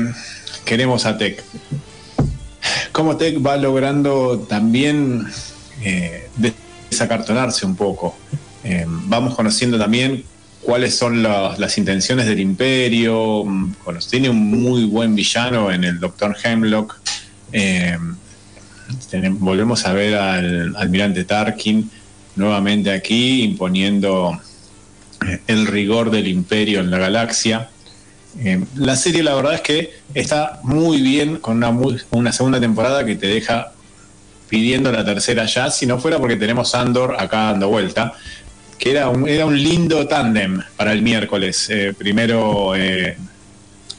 queremos a Tech. ¿Cómo Tech va logrando también eh, desacartonarse un poco? Eh, vamos conociendo también cuáles son la- las intenciones del imperio. mm, tiene un muy buen villano en el Doctor Hemlock. Eh, volvemos a ver al almirante Tarkin nuevamente aquí imponiendo eh, el rigor del imperio en la galaxia. La serie la verdad es que está muy bien con una, una segunda temporada que te deja pidiendo la tercera ya, si no fuera porque tenemos Andor acá dando vuelta, que era un, era un lindo tándem para el miércoles. Eh, primero eh,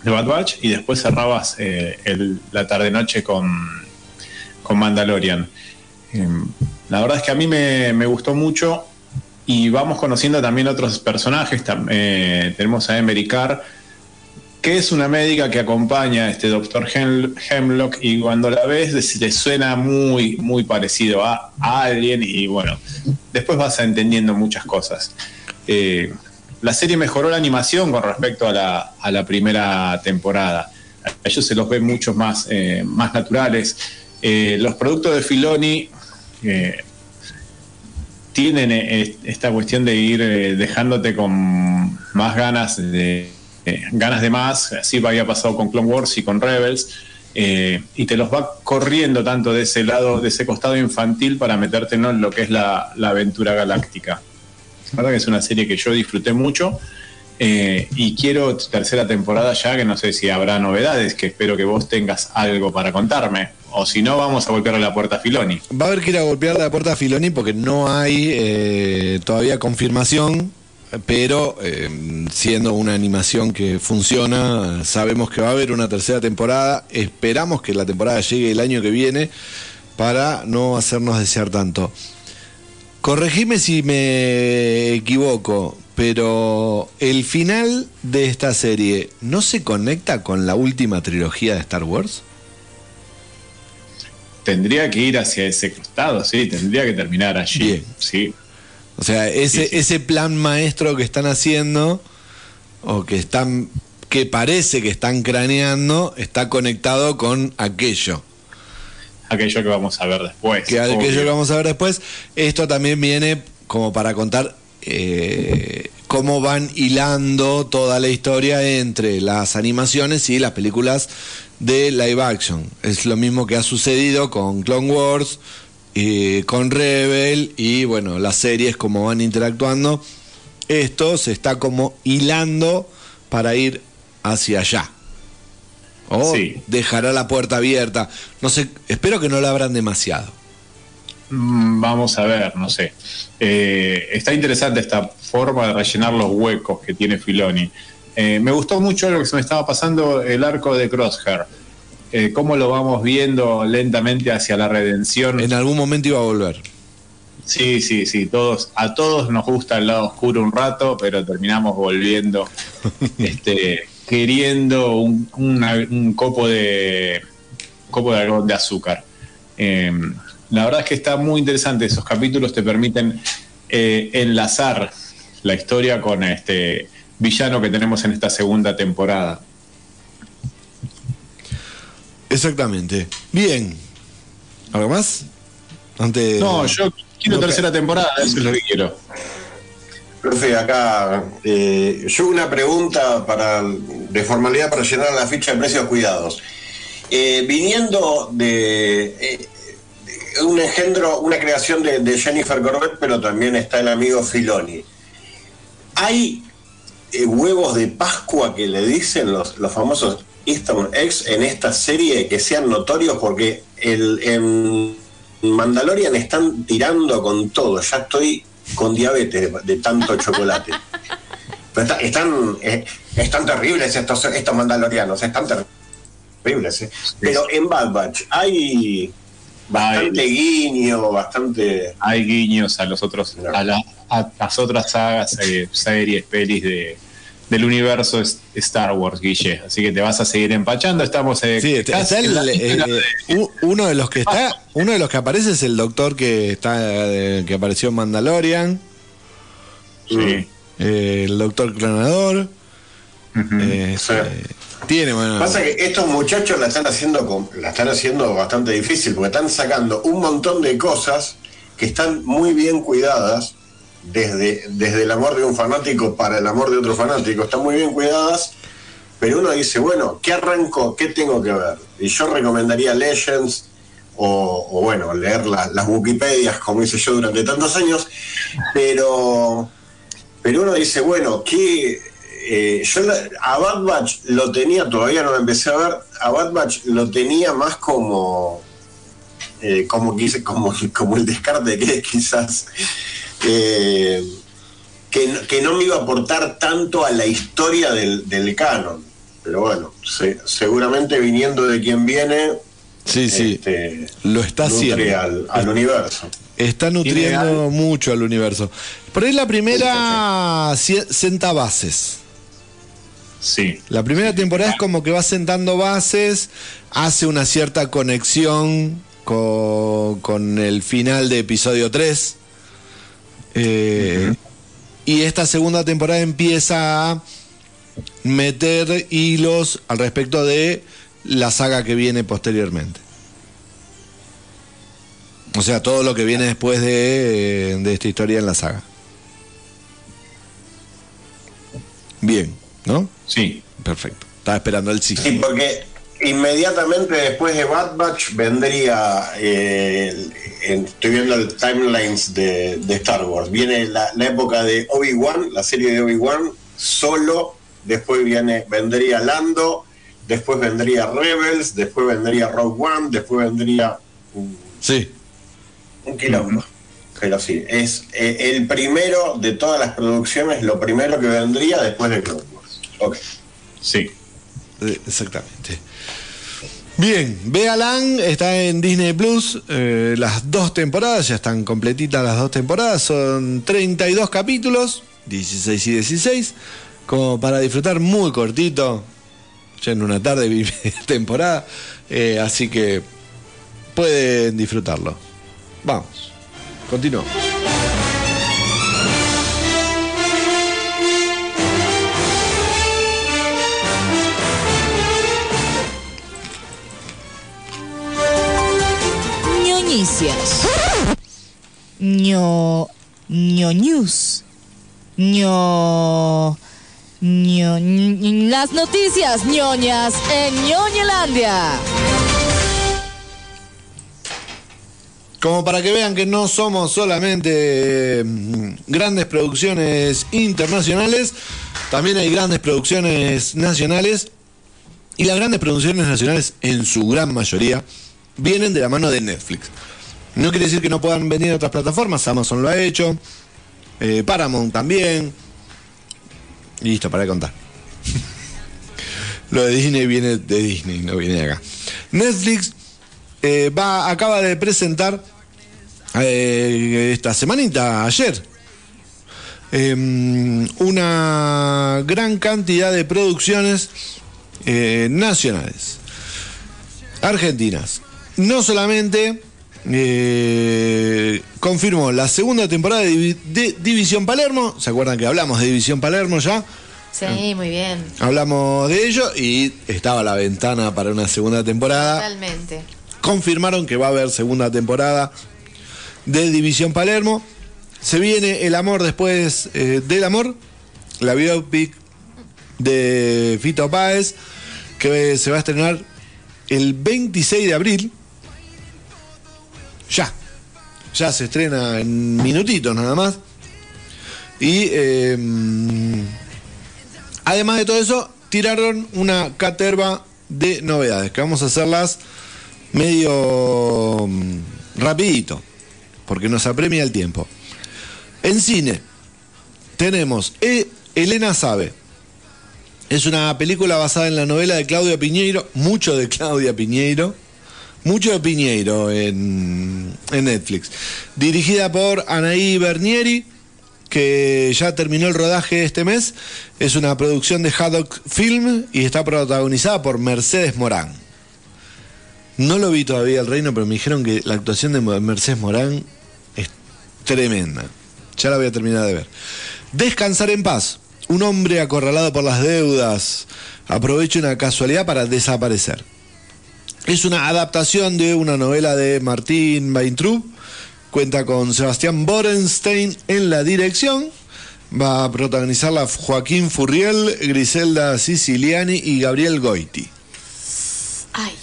The Bad Batch y después cerrabas eh, la tarde-noche con, con Mandalorian. Eh, la verdad es que a mí me, me gustó mucho y vamos conociendo también otros personajes. Eh, tenemos a Emery Carr, que es una médica que acompaña a este doctor Hem- Hemlock y cuando la ves te suena muy, muy parecido a, a alguien y bueno, después vas entendiendo muchas cosas. Eh, la serie mejoró la animación con respecto a la, a la primera temporada. A ellos se los ve mucho más, eh, más naturales. Eh, los productos de Filoni, tienen esta cuestión de ir dejándote con más ganas de eh, ganas de más, así había pasado con Clone Wars y con Rebels, y te los va corriendo tanto de ese lado, de ese costado infantil para meterte en lo que es la, aventura galáctica. La verdad que es una serie que yo disfruté mucho. y quiero tercera temporada ya, que no sé si habrá novedades, que espero que vos tengas algo para contarme. O si no, vamos a golpear la puerta a Filoni. Va a haber que ir a golpear la puerta a Filoni porque no hay eh, todavía confirmación, pero eh, siendo una animación que funciona, sabemos que va a haber una tercera temporada. Esperamos que la temporada llegue el año que viene para no hacernos desear tanto. Corregime si me equivoco, pero el final de esta serie no se conecta con la última trilogía de Star Wars tendría que ir hacia ese costado, sí, tendría que terminar allí. Sí. O sea, ese, ese plan maestro que están haciendo, o que están, que parece que están craneando, está conectado con aquello. Aquello que vamos a ver después. Que aquello que vamos a ver después. Esto también viene como para contar eh, cómo van hilando toda la historia entre las animaciones y las películas de live action. Es lo mismo que ha sucedido con Clone Wars, y con Rebel y bueno, las series como van interactuando. Esto se está como hilando para ir hacia allá. O dejará la puerta abierta. No sé, espero que no la abran demasiado. Mm, vamos a ver, no sé. Eh, está interesante esta forma de rellenar los huecos que tiene Filoni. Eh, me gustó mucho lo que se me estaba pasando el arco de Crosshair. Eh, cómo lo vamos viendo lentamente hacia la redención. En algún momento iba a volver. Sí, sí, sí. Todos, a todos nos gusta el lado oscuro un rato, pero terminamos volviendo, este, queriendo un, copo de copo de algodón de azúcar. Em, la verdad es que está muy interesante. Esos capítulos te permiten eh, enlazar la historia con este villano que tenemos en esta segunda temporada. Exactamente. Bien. ¿Algo más? Antes... No, yo quiero tercera temporada, eso es lo que quiero. Profe, acá eh, yo una pregunta para de formalidad para llenar la ficha de precios cuidados. Eh, viniendo de eh, un engendro, una creación de, Jennifer Corbett, pero también está el amigo Filoni. ¿Hay huevos de Pascua que le dicen los, los famosos Easter eggs en esta serie que sean notorios porque el, en Mandalorian están tirando con todo. Ya estoy con diabetes de, tanto chocolate. están, eh, están terribles estos, estos mandalorianos, están terribles. Eh. Pero en Bad Batch hay bastante guiño, bastante. Hay guiños a los otros, a, las otras sagas, eh, series, pelis de, del universo Star Wars, Guille. Así que te vas a seguir empachando. Estamos eh, sí, está eh, uno de los que está, uno de los que aparece es el doctor que está eh, que apareció en Mandalorian. Sí. el doctor clonador. tiene bueno. Pasa que estos muchachos la están haciendo la están haciendo bastante difícil porque están sacando un montón de cosas que están muy bien cuidadas desde, desde el amor de un fanático para el amor de otro fanático, están muy bien cuidadas, pero uno dice, bueno, ¿qué arranco? ¿Qué tengo que ver? Y yo recomendaría Legends o, bueno, leer las Wikipedias, como hice yo durante tantos años, pero, pero uno dice, bueno, ¿qué...? Eh, yo a Bad Batch lo tenía, todavía no lo empecé a ver, a Bad Batch lo tenía más como, eh, como, como, como el descarte que quizás que, que, no me iba a aportar tanto a la historia del, canon. Pero bueno, seguramente viniendo de quien viene, Sí, sí. Este, lo está haciendo. Al, al universo. Está nutriendo mucho al universo. Por ahí la primera senta bases. Sí. La primera temporada es como que va sentando bases, hace una cierta conexión con, con el final de episodio 3. Eh, y esta segunda temporada empieza a meter hilos al respecto de la saga que viene posteriormente. O sea, todo lo que viene después de, de esta historia en la saga. Bien, ¿no? Sí. Perfecto. Estaba esperando el sí. Sí, porque inmediatamente después de Bad Batch vendría, eh, el- en- estoy viendo el timelines de, de Star Wars, viene la, la época de Obi-Wan, la serie de Obi-Wan, solo, después viene, vendría Lando, después vendría Rebels, después vendría Rogue One, después vendría un, Sí. un quilombo. Pero sí, es eh, el primero de todas las producciones, lo primero que vendría después de Clone Wars. Ok. Sí. Eh, Exactamente. Bien, Vealan está en Disney Plus. eh, las dos temporadas, ya están completitas las dos temporadas. Son 32 capítulos, 16 y 16. Como para disfrutar muy cortito. Ya en una tarde vi temporada. eh, así que pueden disfrutarlo. Vamos, continuamos. Ñoñicias. ño. ño news. ño. ño. las noticias ñoñas en ñoñelandia. Como para que vean que no somos solamente mm, grandes producciones internacionales, también hay grandes producciones nacionales. Y las grandes producciones nacionales, en su gran mayoría, vienen de la mano de Netflix. No quiere decir que no puedan venir a otras plataformas, Amazon lo ha hecho, eh, Paramount también. Y listo, para de contar. lo de Disney viene de Disney, no viene de acá. Netflix eh, va, acaba de presentar eh, esta semanita, ayer, em, una gran cantidad de producciones nacionales, argentinas. No solamente eh, confirmó la segunda temporada de, Divi- de División Palermo, ¿se acuerdan que hablamos de División Palermo ya? Sí, muy bien. Hablamos de ello y estaba la ventana para una segunda temporada Totalmente. confirmaron que va a haber segunda temporada de División Palermo. Se viene El Amor después eh, del Amor, la biopic de Fito Páez, que se va a estrenar el 26 de abril. Ya, ya se estrena en minutitos nada más. Y eh, además de todo eso, tiraron una caterva de novedades, que vamos a hacerlas medio mm, rapidito, porque nos apremia el tiempo. En cine tenemos E- Elena Sabe. Es una película basada en la novela de Claudia Piñeiro, mucho de Claudia Piñeiro, mucho de Piñeiro en, en Netflix. Dirigida por Anaí Bernieri, que ya terminó el rodaje este mes. Es una producción de Haddock Film y está protagonizada por Mercedes Morán. No lo vi todavía el reino, pero me dijeron que la actuación de Mercedes Morán es tremenda. Ya la voy a terminar de ver. Descansar en paz. Un hombre acorralado por las deudas aprovecha una casualidad para desaparecer. Es una adaptación de una novela de Martín Weintraub. Cuenta con Sebastián Borenstein en la dirección. Va a protagonizarla Joaquín Furriel, Griselda Siciliani y Gabriel Goiti. Ay.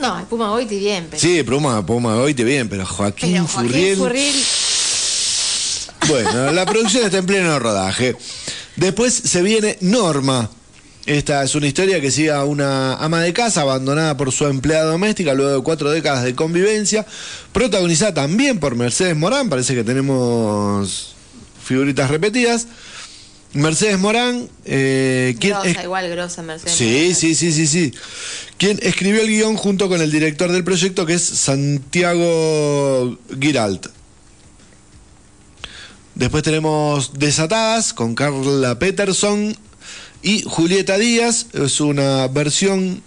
No, el Puma Goiti bien, pero. Sí, Puma, Puma Goiti bien, pero Joaquín, pero Joaquín Furriel. Furriel. Bueno, la producción está en pleno rodaje. Después se viene Norma. Esta es una historia que sigue a una ama de casa abandonada por su empleada doméstica luego de cuatro décadas de convivencia. Protagonizada también por Mercedes Morán. Parece que tenemos figuritas repetidas. Mercedes Morán, eh, ¿quién Grosa, es- igual grosa Mercedes. Sí, sí, sí, sí, sí. Quien escribió el guion junto con el director del proyecto, que es Santiago Giralt. Después tenemos Desatadas con Carla Peterson y Julieta Díaz. Es una versión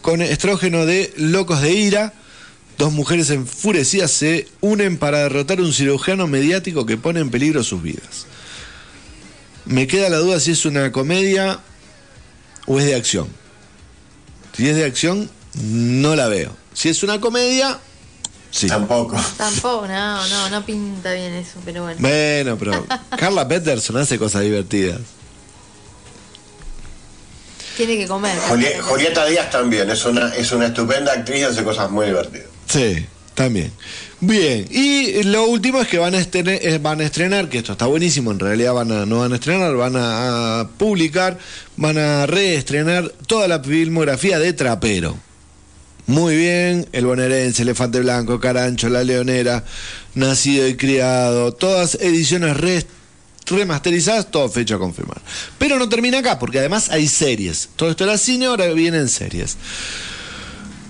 con estrógeno de Locos de Ira. Dos mujeres enfurecidas se unen para derrotar a un cirujano mediático que pone en peligro sus vidas. Me queda la duda si es una comedia o es de acción. Si es de acción, no la veo. Si es una comedia, Sí. Tampoco. Tampoco, no, no, no pinta bien eso, pero bueno. Bueno, pero Carla Peterson hace cosas divertidas. Tiene que comer. Juli- Julieta Díaz también, es una, es una estupenda actriz y hace cosas muy divertidas. Sí, también. Bien, y lo último es que van a, estrenar, eh, van a estrenar, que esto está buenísimo, en realidad van a, no van a estrenar, van a, a publicar, van a reestrenar toda la filmografía de Trapero. Muy bien, El Bonaerense, Elefante Blanco, Carancho, La Leonera, Nacido y Criado, todas ediciones re- remasterizadas, todo fecha a confirmar. Pero no termina acá, porque además hay series. Todo esto era cine, ahora vienen series.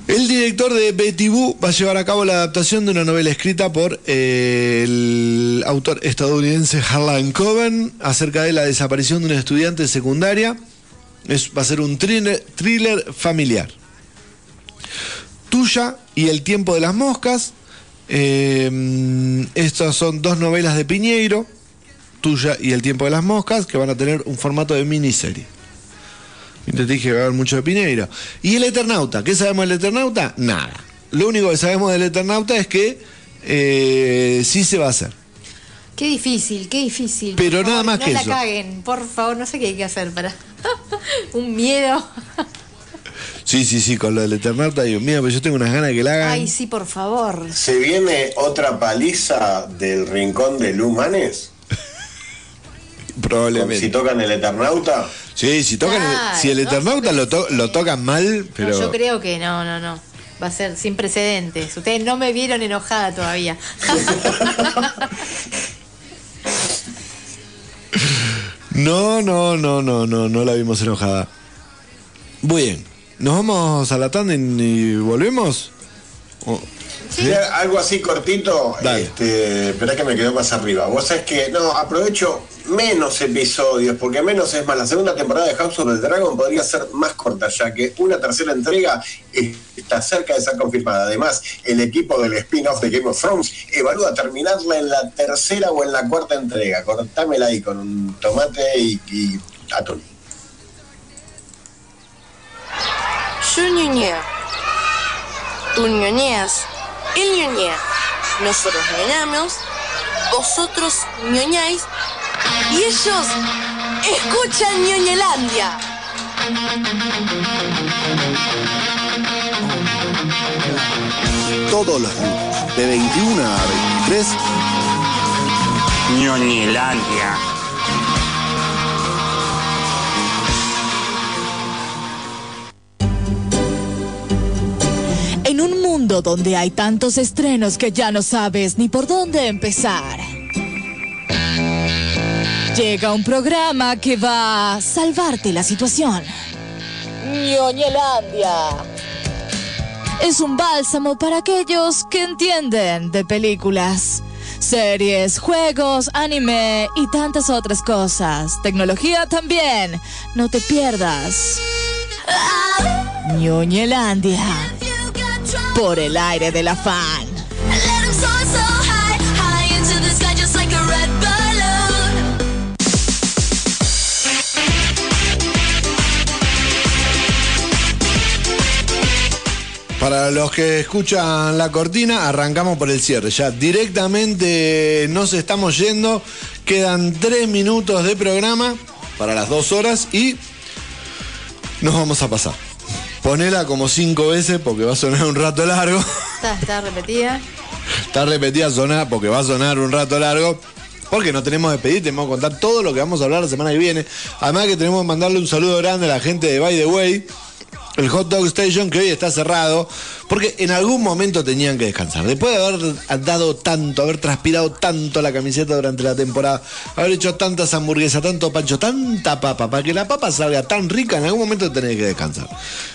El director de Betty Boo va a llevar a cabo la adaptación de una novela escrita por eh, el autor estadounidense Harlan Coben acerca de la desaparición de una estudiante secundaria. Es, va a ser un thriller, familiar. Tuya y El tiempo de las moscas. Eh, estas son dos novelas de Piñeiro. Tuya y El tiempo de las moscas, que van a tener un formato de miniserie. Y te dije que va a haber mucho de Piñeiro. ¿Y el Eternauta? ¿Qué sabemos del Eternauta? Nada. Lo único que sabemos del Eternauta es que eh, sí se va a hacer. Qué difícil, qué difícil. Pero Por nada favor, más no que la eso. caguen, por favor, no sé qué hay que hacer para. Un miedo. Sí, sí, sí, con lo del Eternauta digo, mira, pero yo tengo unas ganas de que la hagan. Ay, sí, por favor. ¿Se viene otra paliza del rincón de Lumanes? Probablemente. Si tocan el Eternauta. Sí, si tocan, el- si el no, Eternauta lo, to- lo tocan mal, No, pero yo creo que no, no, no. Va a ser sin precedentes. Ustedes no me vieron enojada todavía. no, no, no, no, no, no la vimos enojada. Muy bien, nos vamos a la tanda y, y volvemos. Sí, Algo así cortito, Dale. este, esperá que me quedó más arriba. Vos sabés que, no, aprovecho menos episodios, porque menos es más. La segunda temporada de House of the Dragon podría ser más corta, ya que una tercera entrega está cerca de ser confirmada. Además, el equipo del spin-off de Game of Thrones evalúa terminarla en la tercera o en la cuarta entrega. Cortámela ahí con un tomate y, y atún. Yo ñoñeo. Tú ñoñeas. Él ñoñea. Nosotros ñoñamos. Vosotros ñoñáis. Y ellos escuchan ñoñelandia. Todos los lunes, de 21 a 23, Ñoñelandia. Mundo donde hay tantos estrenos que ya no sabes ni por dónde empezar. Llega un programa que va a salvarte la situación. Ñoñelandia. Es un bálsamo para aquellos que entienden de películas, series, juegos, anime y tantas otras cosas. Tecnología también. No te pierdas. Ñoñelandia. Por el aire de la fan. Para los que escuchan la cortina, arrancamos por el cierre. Ya directamente nos estamos yendo. Quedan tres minutos de programa para las dos horas y nos vamos a pasar. Ponela como cinco veces porque va a sonar un rato largo. Está, está repetida. Está repetida sonar porque va a sonar un rato largo. Porque no tenemos que despedir, tenemos que contar todo lo que vamos a hablar la semana que viene. Además que tenemos que mandarle un saludo grande a la gente de By the Way, el Hot Dog Station, que hoy está cerrado, porque en algún momento tenían que descansar. Después de haber dado tanto, haber transpirado tanto la camiseta durante la temporada, haber hecho tantas hamburguesas, tanto pancho, tanta papa, para que la papa salga tan rica, en algún momento tenés que descansar.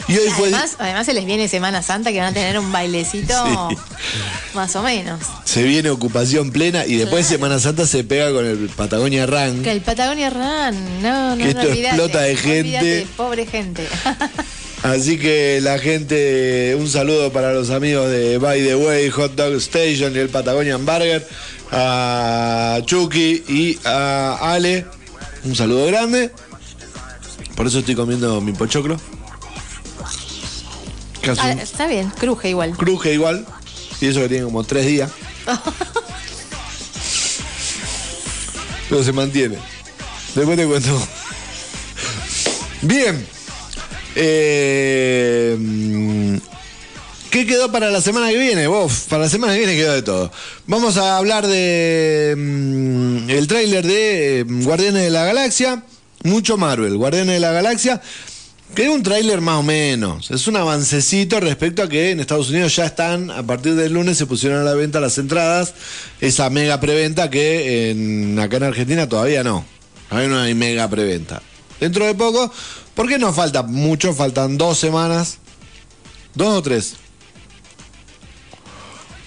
Y hoy fue... Además, además se les viene Semana Santa que van a tener un bailecito Sí. más o menos. Se viene ocupación plena y después Semana Santa se pega con el Patagonia Run. Que el Patagonia Run, no, no, Que no esto olvidate, explota de gente. olvidate, pobre gente. Así que la gente, un saludo para los amigos de By the Way, Hot Dog Station y el Patagonian Burger, a Chucky y a Ale, un saludo grande. Por eso estoy comiendo mi pochoclo. Ah, está bien, cruje igual. cruje igual. Y eso que tiene como tres días. Pero se mantiene. Después te cuento. Bien. Eh, mm, ¿Qué quedó para la semana que viene? Vos, para la semana que viene quedó de todo. Vamos a hablar de mm, el tráiler de mm, Guardianes de la Galaxia. Mucho Marvel, Guardianes de la Galaxia. Que es un tráiler más o menos. Es un avancecito respecto a que en Estados Unidos ya están, a partir del lunes se pusieron a la venta las entradas. Esa mega preventa que en, acá en Argentina todavía no. Hay mega preventa. Dentro de poco, porque no falta mucho, faltan dos semanas. ¿Dos o tres?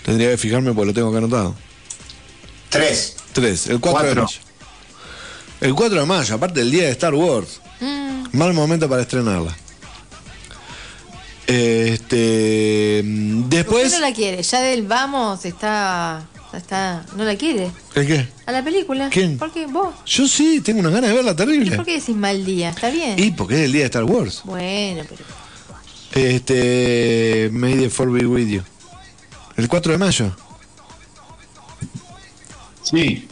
Tendría que fijarme porque lo tengo acá anotado. Tres. Tres, el 4 de mayo. El 4 de mayo, aparte del día de Star Wars. Mal momento para estrenarla. Este. ¿Por Después. qué no la quiere? Ya del vamos está. Está no la quiere. ¿El qué? A la película. ¿Quién? ¿Por qué? ¿Vos? Yo sí, tengo unas ganas de verla ¿Y terrible. por qué decís mal día? ¿Está bien? Y porque es el día de Star Wars. Bueno, pero. Este. May the 4 be with you. El 4 de mayo. Sí,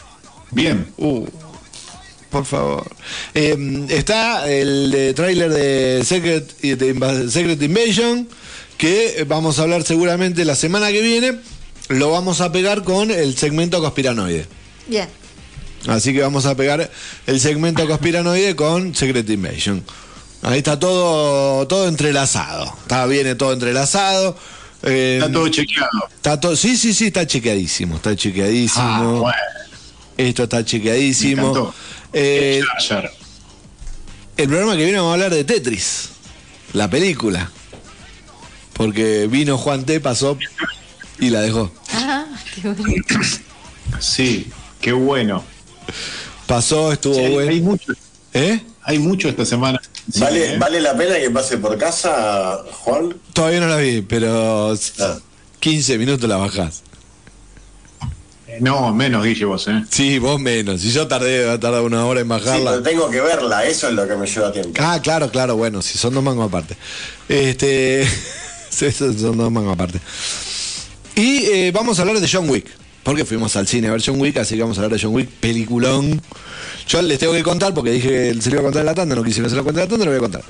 bien. Uh, por favor. Eh, está el de tráiler de Secret, y de Inva- Secret Invasion, que vamos a hablar seguramente la semana que viene. Lo vamos a pegar con el segmento conspiranoide. Bien. Así que vamos a pegar el segmento conspiranoide con Secret Invasion. Ahí está todo, todo entrelazado. Está, viene todo entrelazado. Eh, Está todo chequeado. está todo- sí, sí, sí, está chequeadísimo. Está chequeadísimo. Ah, bueno. Esto está chequeadísimo. Eh, el programa que viene vamos a hablar de Tetris, la película. Porque vino Juan T, pasó y la dejó. Ajá, qué bueno. Sí, qué bueno. Pasó, estuvo Sí, hay, bueno. hay mucho, ¿Eh? hay mucho esta semana. Sí, ¿Vale, ¿eh? ¿Vale la pena que pase por casa, Juan? Todavía no la vi, pero Ah. 15 minutos la bajás. Eh, No, menos Guille vos, ¿eh? Sí, vos menos. Si yo tardé, tardé una hora en Sí, bajarla. pero tengo que verla, eso es lo que me lleva tiempo. Ah, claro, claro, bueno, si son dos mangos aparte. Este. sí, son son dos mangos aparte. Y eh, vamos a hablar de John Wick. Porque fuimos al cine a ver John Wick, así que vamos a hablar de John Wick, peliculón. Yo les tengo que contar, porque dije que se lo iba a contar en la tanda, no quise que se lo cuente en la tanda, lo voy a contar.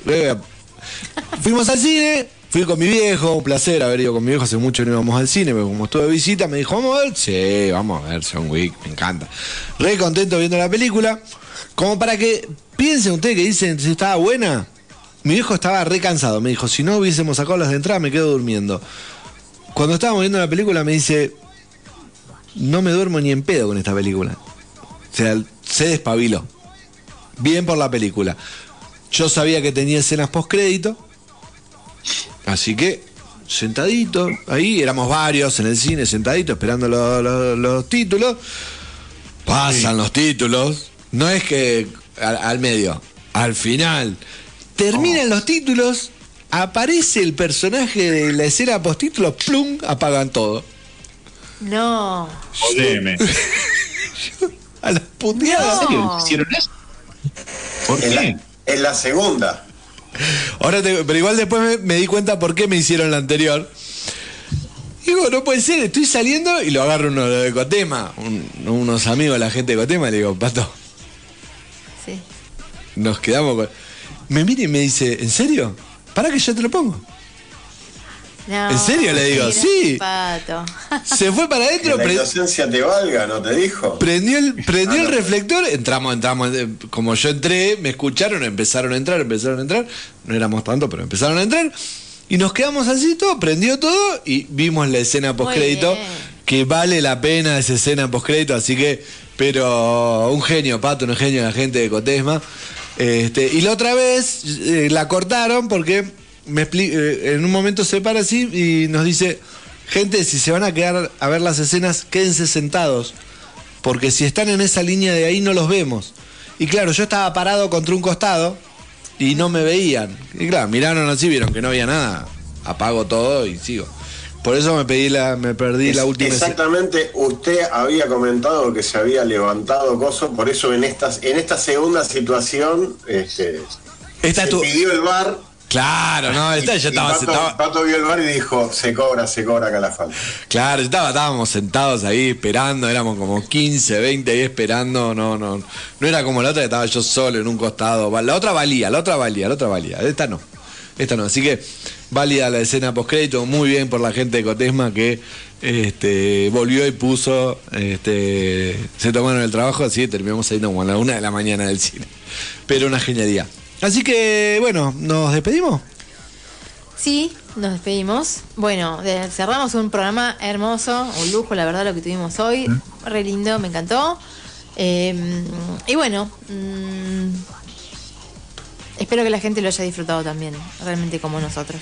Fuimos al cine, fui con mi viejo, un placer haber ido con mi viejo, hace mucho no íbamos al cine, pero como estuve de visita, me dijo, ¿vamos a ver? Sí, vamos a ver John Wick, me encanta. Re contento viendo la película. Como para que piensen ustedes que dicen si estaba buena. Mi viejo estaba re cansado, me dijo, si no hubiésemos sacado las de entrada me quedo durmiendo. Cuando estábamos viendo la película me dice, no me duermo ni en pedo con esta película. O sea, se despabiló. Bien por la película. Yo sabía que tenía escenas post crédito. Así que, sentadito, ahí éramos varios en el cine, sentaditos, esperando lo- lo- los títulos. Pasan los títulos. No es que al, al medio, al final. Terminan los títulos, aparece el personaje de la escena post títulos, plum, apagan todo. No. Jodeme. A las puteadas. ¿En serio? ¿Hicieron eso? ¿Por En qué? la, en la segunda. Ahora te- pero igual después me, me di cuenta por qué me hicieron la anterior. Digo, no puede ser, estoy saliendo y lo agarro uno de Cotema, un- unos amigos de la gente de Cotema, le digo, Pato, Sí. nos quedamos con... Me mira y me dice, ¿en serio? ¿Para que yo te lo pongo? No, ¿En serio le digo? Sí. Pato. Se fue para Que adentro, la pre- inocencia te valga, ¿no te dijo? prendió el, prendió Ah, el no. reflector, entramos, entramos, eh, como yo entré, me escucharon, empezaron a entrar, empezaron a entrar, no éramos tanto, pero empezaron a entrar, y nos quedamos así todo, prendió todo, y vimos la escena postcrédito, que vale la pena esa escena postcrédito, así que, pero un genio, Pato, un genio la gente de Cotesma. Este, y la otra vez eh, la cortaron porque me eh, en un momento se para así y nos dice, gente, si se van a quedar a ver las escenas, quédense sentados, porque si están en esa línea de ahí no los vemos. Y claro, yo estaba parado contra un costado y no me veían. Y claro, miraron así, vieron que no había nada, apago todo y sigo. Por eso me pedí la, me perdí la última. Exactamente, usted había comentado que se había levantado coso, por eso en estas, en esta segunda situación este, Esta se es tu- pidió el bar Claro, no, esta- yo Y estaba Pato, sentado. Pato vio el bar y dijo, se cobra, se cobra acá la falta. Claro, estaba, estábamos sentados ahí esperando, éramos como 15, 20 ahí esperando, no, no, no era como la otra que estaba yo solo en un costado. La otra valía, la otra valía, la otra valía, esta no, esta no. Así que válida la escena postcrédito, muy bien por la gente de Cotesma que este, volvió y puso, este, se tomaron el trabajo, así que terminamos saliendo como a la una de la mañana del cine. Pero una genialidad. Así que, bueno, ¿nos despedimos? Sí, nos despedimos. Bueno, cerramos un programa hermoso, un lujo, la verdad, lo que tuvimos hoy. Re lindo, me encantó. Eh, y bueno, mm, espero que la gente lo haya disfrutado también, realmente como nosotros.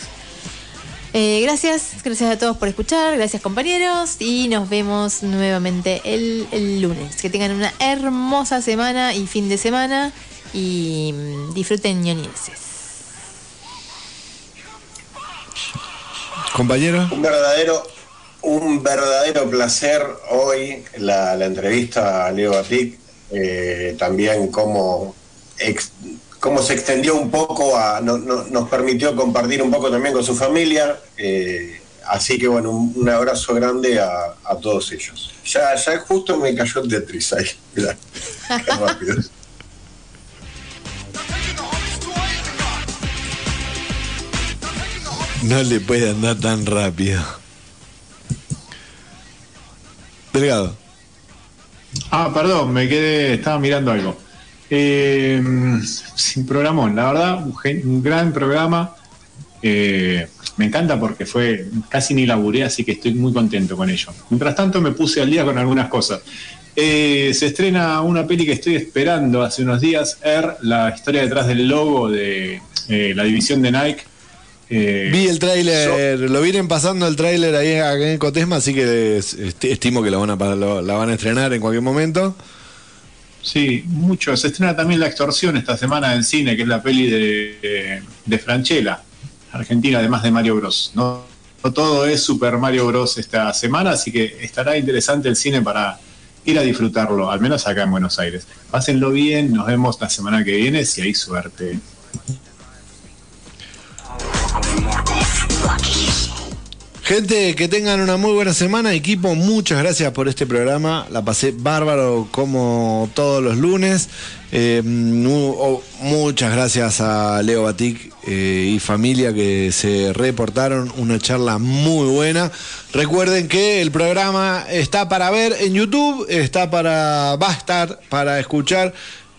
Eh, gracias, gracias a todos por escuchar, gracias compañeros y nos vemos nuevamente el, el lunes. Que tengan una hermosa semana y fin de semana y mm, disfruten ñoñeses. Compañero. Un verdadero, un verdadero placer hoy la, la entrevista a Leo Batic, eh, también cómo, ex- cómo se extendió un poco, a, no- no- nos permitió compartir un poco también con su familia, eh, así que bueno, un, un abrazo grande a, a todos ellos. Ya, ya justo me cayó el Tetris ahí, mirá, qué rápido. No le puede andar tan rápido. Delgado. Ah, perdón, me quedé, estaba mirando algo. Eh, sin programón, la verdad, un, gen- un gran programa. Eh, me encanta porque fue casi ni laburé, así que estoy muy contento con ello. Mientras tanto, me puse al día con algunas cosas. Eh, se estrena una peli que estoy esperando hace unos días, Air, la historia detrás del logo de eh, la división de Nike. Eh, Vi el tráiler, lo vienen pasando el tráiler ahí acá en Cotesma, así que es- esti- estimo que lo van a, la van a estrenar en cualquier momento. Sí, mucho. Se estrena también La Extorsión esta semana en cine, que es la peli de, de Franchella, Argentina, además de Mario Bros. No, no todo es Super Mario Bros. esta semana, así que estará interesante el cine para ir a disfrutarlo, al menos acá en Buenos Aires. Pásenlo bien, nos vemos la semana que viene, si hay suerte. Gente, que tengan una muy buena semana. Equipo, muchas gracias por este programa. La pasé bárbaro como todos los lunes. Eh, oh, muchas gracias a Leo Batic eh, y familia que se reportaron. Una charla muy buena. Recuerden que el programa está para ver en YouTube, está para, va a estar para escuchar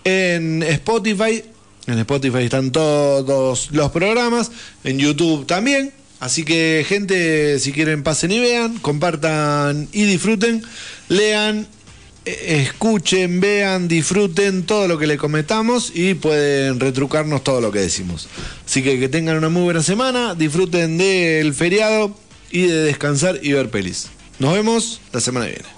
en Spotify. En Spotify están todos los programas, en YouTube también. Así que gente, si quieren pasen y vean, compartan y disfruten, lean, eh, escuchen, vean, disfruten todo lo que le comentamos y pueden retrucarnos todo lo que decimos. Así que que tengan una muy buena semana, disfruten del feriado y de descansar y ver pelis. Nos vemos la semana que viene.